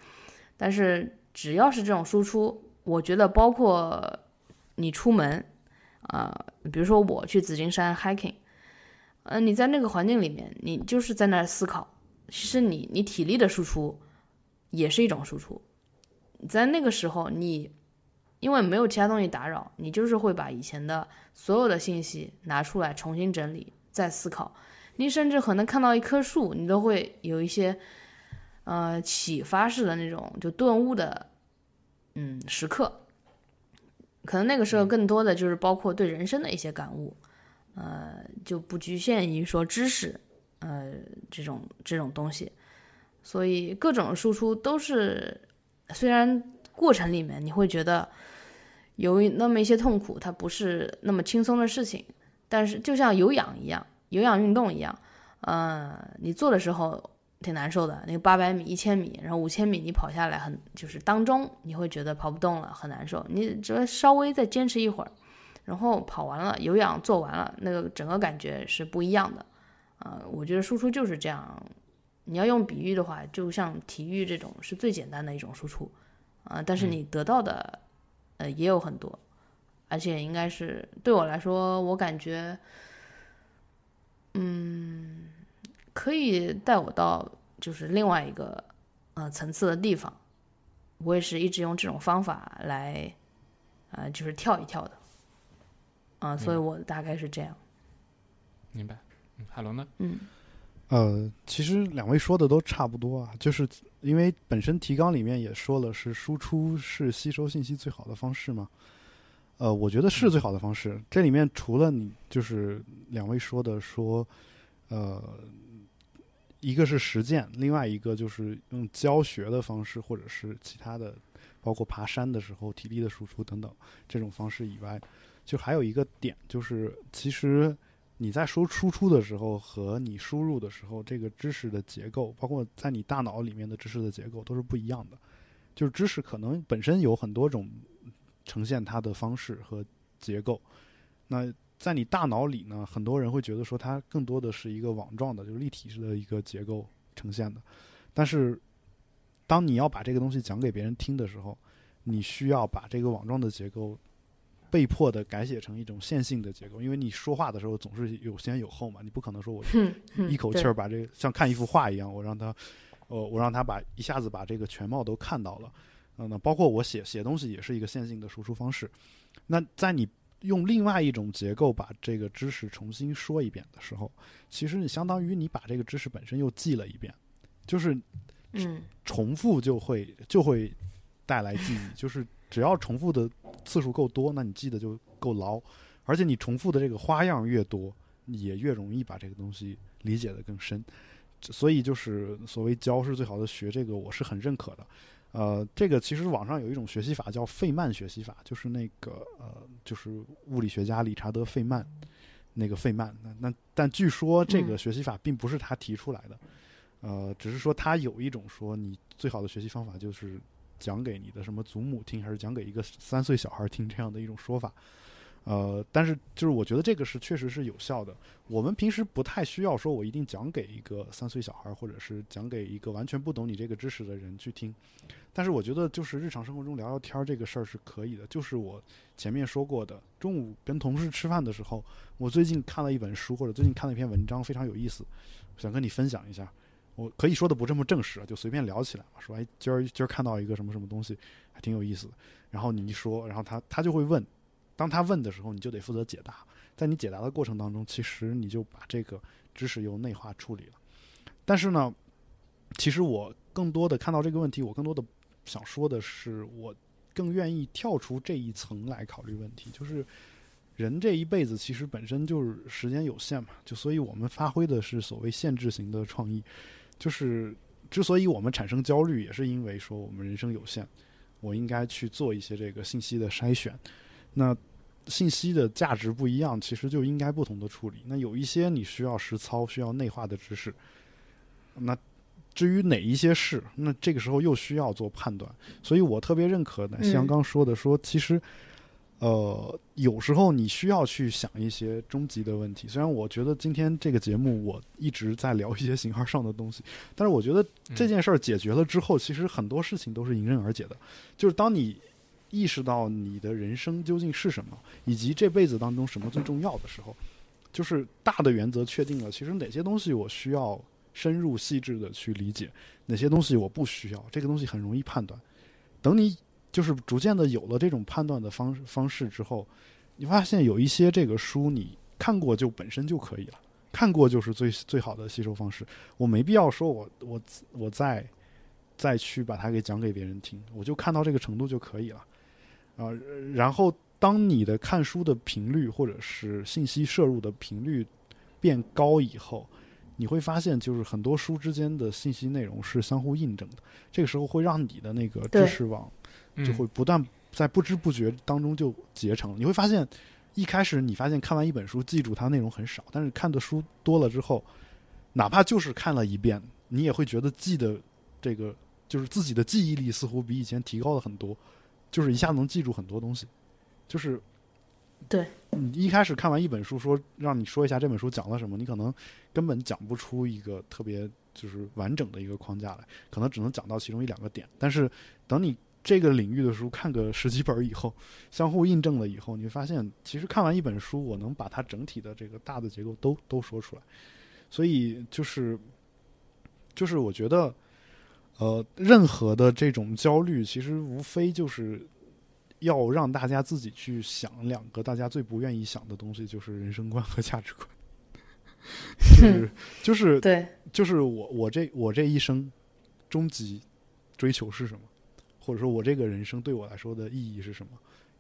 但是只要是这种输出，我觉得包括你出门，啊、比如说我去紫金山 hiking，呃，你在那个环境里面，你就是在那儿思考，其实你你体力的输出也是一种输出，在那个时候你因为没有其他东西打扰，你就是会把以前的所有的信息拿出来重新整理，再思考，你甚至可能看到一棵树，你都会有一些。呃启发式的那种就顿悟的嗯时刻。可能那个时候更多的就是包括对人生的一些感悟，呃，就不局限于说知识，呃，这种这种东西。所以各种输出都是，虽然过程里面你会觉得有那么一些痛苦，它不是那么轻松的事情，但是就像有氧一样，有氧运动一样，呃，你做的时候。挺难受的，那个八百米、一千米，然后五千米，你跑下来很就是当中你会觉得跑不动了，很难受。你只要稍微再坚持一会儿，然后跑完了，有氧做完了，那个整个感觉是不一样的。啊，我觉得输出就是这样。你要用比喻的话，就像体育这种是最简单的一种输出，啊，但是你得到的呃也有很多，而且应该是对我来说，我感觉，嗯。可以带我到就是另外一个呃层次的地方，我也是一直用这种方法来啊，就是跳一跳的，啊，所以我大概是这样。明白，海龙呢？嗯，呃，其实两位说的都差不多啊，就是因为本身提纲里面也说了，是输出是吸收信息最好的方式嘛。呃，我觉得是最好的方式。这里面除了你就是两位说的说，呃。一个是实践，另外一个就是用教学的方式，或者是其他的，包括爬山的时候体力的输出等等这种方式以外，就还有一个点，就是其实你在说输出的时候和你输入的时候，这个知识的结构，包括在你大脑里面的知识的结构都是不一样的。就是知识可能本身有很多种呈现它的方式和结构，那。在你大脑里呢，很多人会觉得说它更多的是一个网状的，就是立体式的一个结构呈现的。但是，当你要把这个东西讲给别人听的时候，你需要把这个网状的结构被迫的改写成一种线性的结构，因为你说话的时候总是有先有后嘛，你不可能说我一口气儿把这个像看一幅画一样，我让他，呃，我让他把一下子把这个全貌都看到了。嗯，那包括我写写东西也是一个线性的输出方式。那在你。用另外一种结构把这个知识重新说一遍的时候，其实你相当于你把这个知识本身又记了一遍，就是，嗯，重复就会就会带来记忆，就是只要重复的次数够多，那你记得就够牢，而且你重复的这个花样越多，也越容易把这个东西理解的更深，所以就是所谓教是最好的学，这个我是很认可的。呃，这个其实网上有一种学习法叫费曼学习法，就是那个呃，就是物理学家理查德·费曼，那个费曼。那那但据说这个学习法并不是他提出来的，呃，只是说他有一种说你最好的学习方法就是讲给你的什么祖母听，还是讲给一个三岁小孩听这样的一种说法。呃，但是就是我觉得这个是确实是有效的。我们平时不太需要说我一定讲给一个三岁小孩，或者是讲给一个完全不懂你这个知识的人去听。但是我觉得，就是日常生活中聊聊天这个事儿是可以的。就是我前面说过的，中午跟同事吃饭的时候，我最近看了一本书，或者最近看了一篇文章，非常有意思，想跟你分享一下。我可以说的不这么正式，就随便聊起来嘛。说，哎，今儿今儿看到一个什么什么东西，还挺有意思的。然后你一说，然后他他就会问，当他问的时候，你就得负责解答。在你解答的过程当中，其实你就把这个知识又内化处理了。但是呢，其实我更多的看到这个问题，我更多的。想说的是，我更愿意跳出这一层来考虑问题。就是人这一辈子其实本身就是时间有限嘛，就所以我们发挥的是所谓限制型的创意。就是之所以我们产生焦虑，也是因为说我们人生有限，我应该去做一些这个信息的筛选。那信息的价值不一样，其实就应该不同的处理。那有一些你需要实操、需要内化的知识，那。至于哪一些是，那这个时候又需要做判断，所以我特别认可呢，像刚说的，说其实，呃，有时候你需要去想一些终极的问题。虽然我觉得今天这个节目我一直在聊一些形而上的东西，但是我觉得这件事儿解决了之后，其实很多事情都是迎刃而解的。就是当你意识到你的人生究竟是什么，以及这辈子当中什么最重要的时候，就是大的原则确定了，其实哪些东西我需要。深入细致的去理解哪些东西我不需要，这个东西很容易判断。等你就是逐渐的有了这种判断的方方式之后，你发现有一些这个书你看过就本身就可以了，看过就是最最好的吸收方式。我没必要说我我我再再去把它给讲给别人听，我就看到这个程度就可以了啊。然后，当你的看书的频率或者是信息摄入的频率变高以后，你会发现，就是很多书之间的信息内容是相互印证的。这个时候会让你的那个知识网就会不断在不知不觉当中就结成。你会发现，一开始你发现看完一本书记住它内容很少，但是看的书多了之后，哪怕就是看了一遍，你也会觉得记得这个就是自己的记忆力似乎比以前提高了很多，就是一下子能记住很多东西，就是。对，你一开始看完一本书，说让你说一下这本书讲了什么，你可能根本讲不出一个特别就是完整的一个框架来，可能只能讲到其中一两个点。但是等你这个领域的书看个十几本以后，相互印证了以后，你会发现，其实看完一本书，我能把它整体的这个大的结构都都说出来。所以就是就是我觉得，呃，任何的这种焦虑，其实无非就是。要让大家自己去想两个大家最不愿意想的东西，就是人生观和价值观。就是就是对，就是我我这我这一生终极追求是什么，或者说我这个人生对我来说的意义是什么，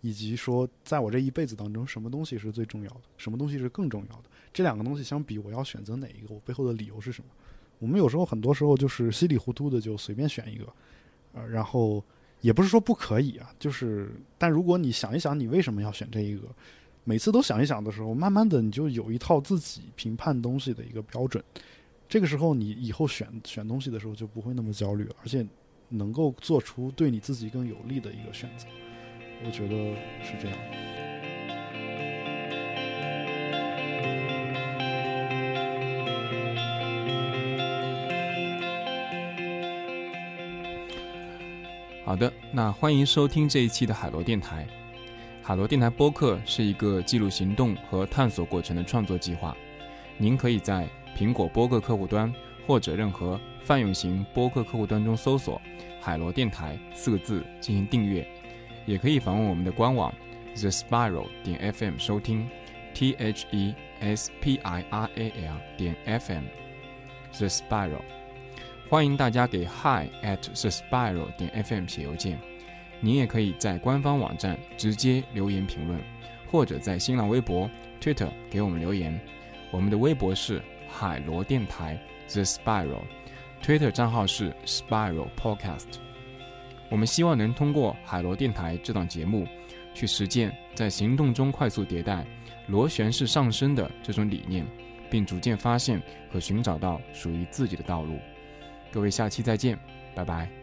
以及说在我这一辈子当中，什么东西是最重要的，什么东西是更重要的。这两个东西相比，我要选择哪一个？我背后的理由是什么？我们有时候很多时候就是稀里糊涂的就随便选一个，呃，然后。也不是说不可以啊，就是，但如果你想一想，你为什么要选这一个，每次都想一想的时候，慢慢的你就有一套自己评判东西的一个标准，这个时候你以后选选东西的时候就不会那么焦虑，而且能够做出对你自己更有利的一个选择，我觉得是这样。好的，那欢迎收听这一期的海螺电台。海螺电台播客是一个记录行动和探索过程的创作计划。您可以在苹果播客客户端或者任何泛用型播客客户端中搜索“海螺电台”四个字进行订阅，也可以访问我们的官网 the spiral 点 fm 收听 t h e s p i r a l 点 f m the spiral。欢迎大家给 hi at the spiral 点 fm 写邮件，您也可以在官方网站直接留言评论，或者在新浪微博、Twitter 给我们留言。我们的微博是海螺电台 the spiral Twitter 账号是 spiral podcast。我们希望能通过海螺电台这档节目，去实践在行动中快速迭代、螺旋式上升的这种理念，并逐渐发现和寻找到属于自己的道路。各位，下期再见，拜拜。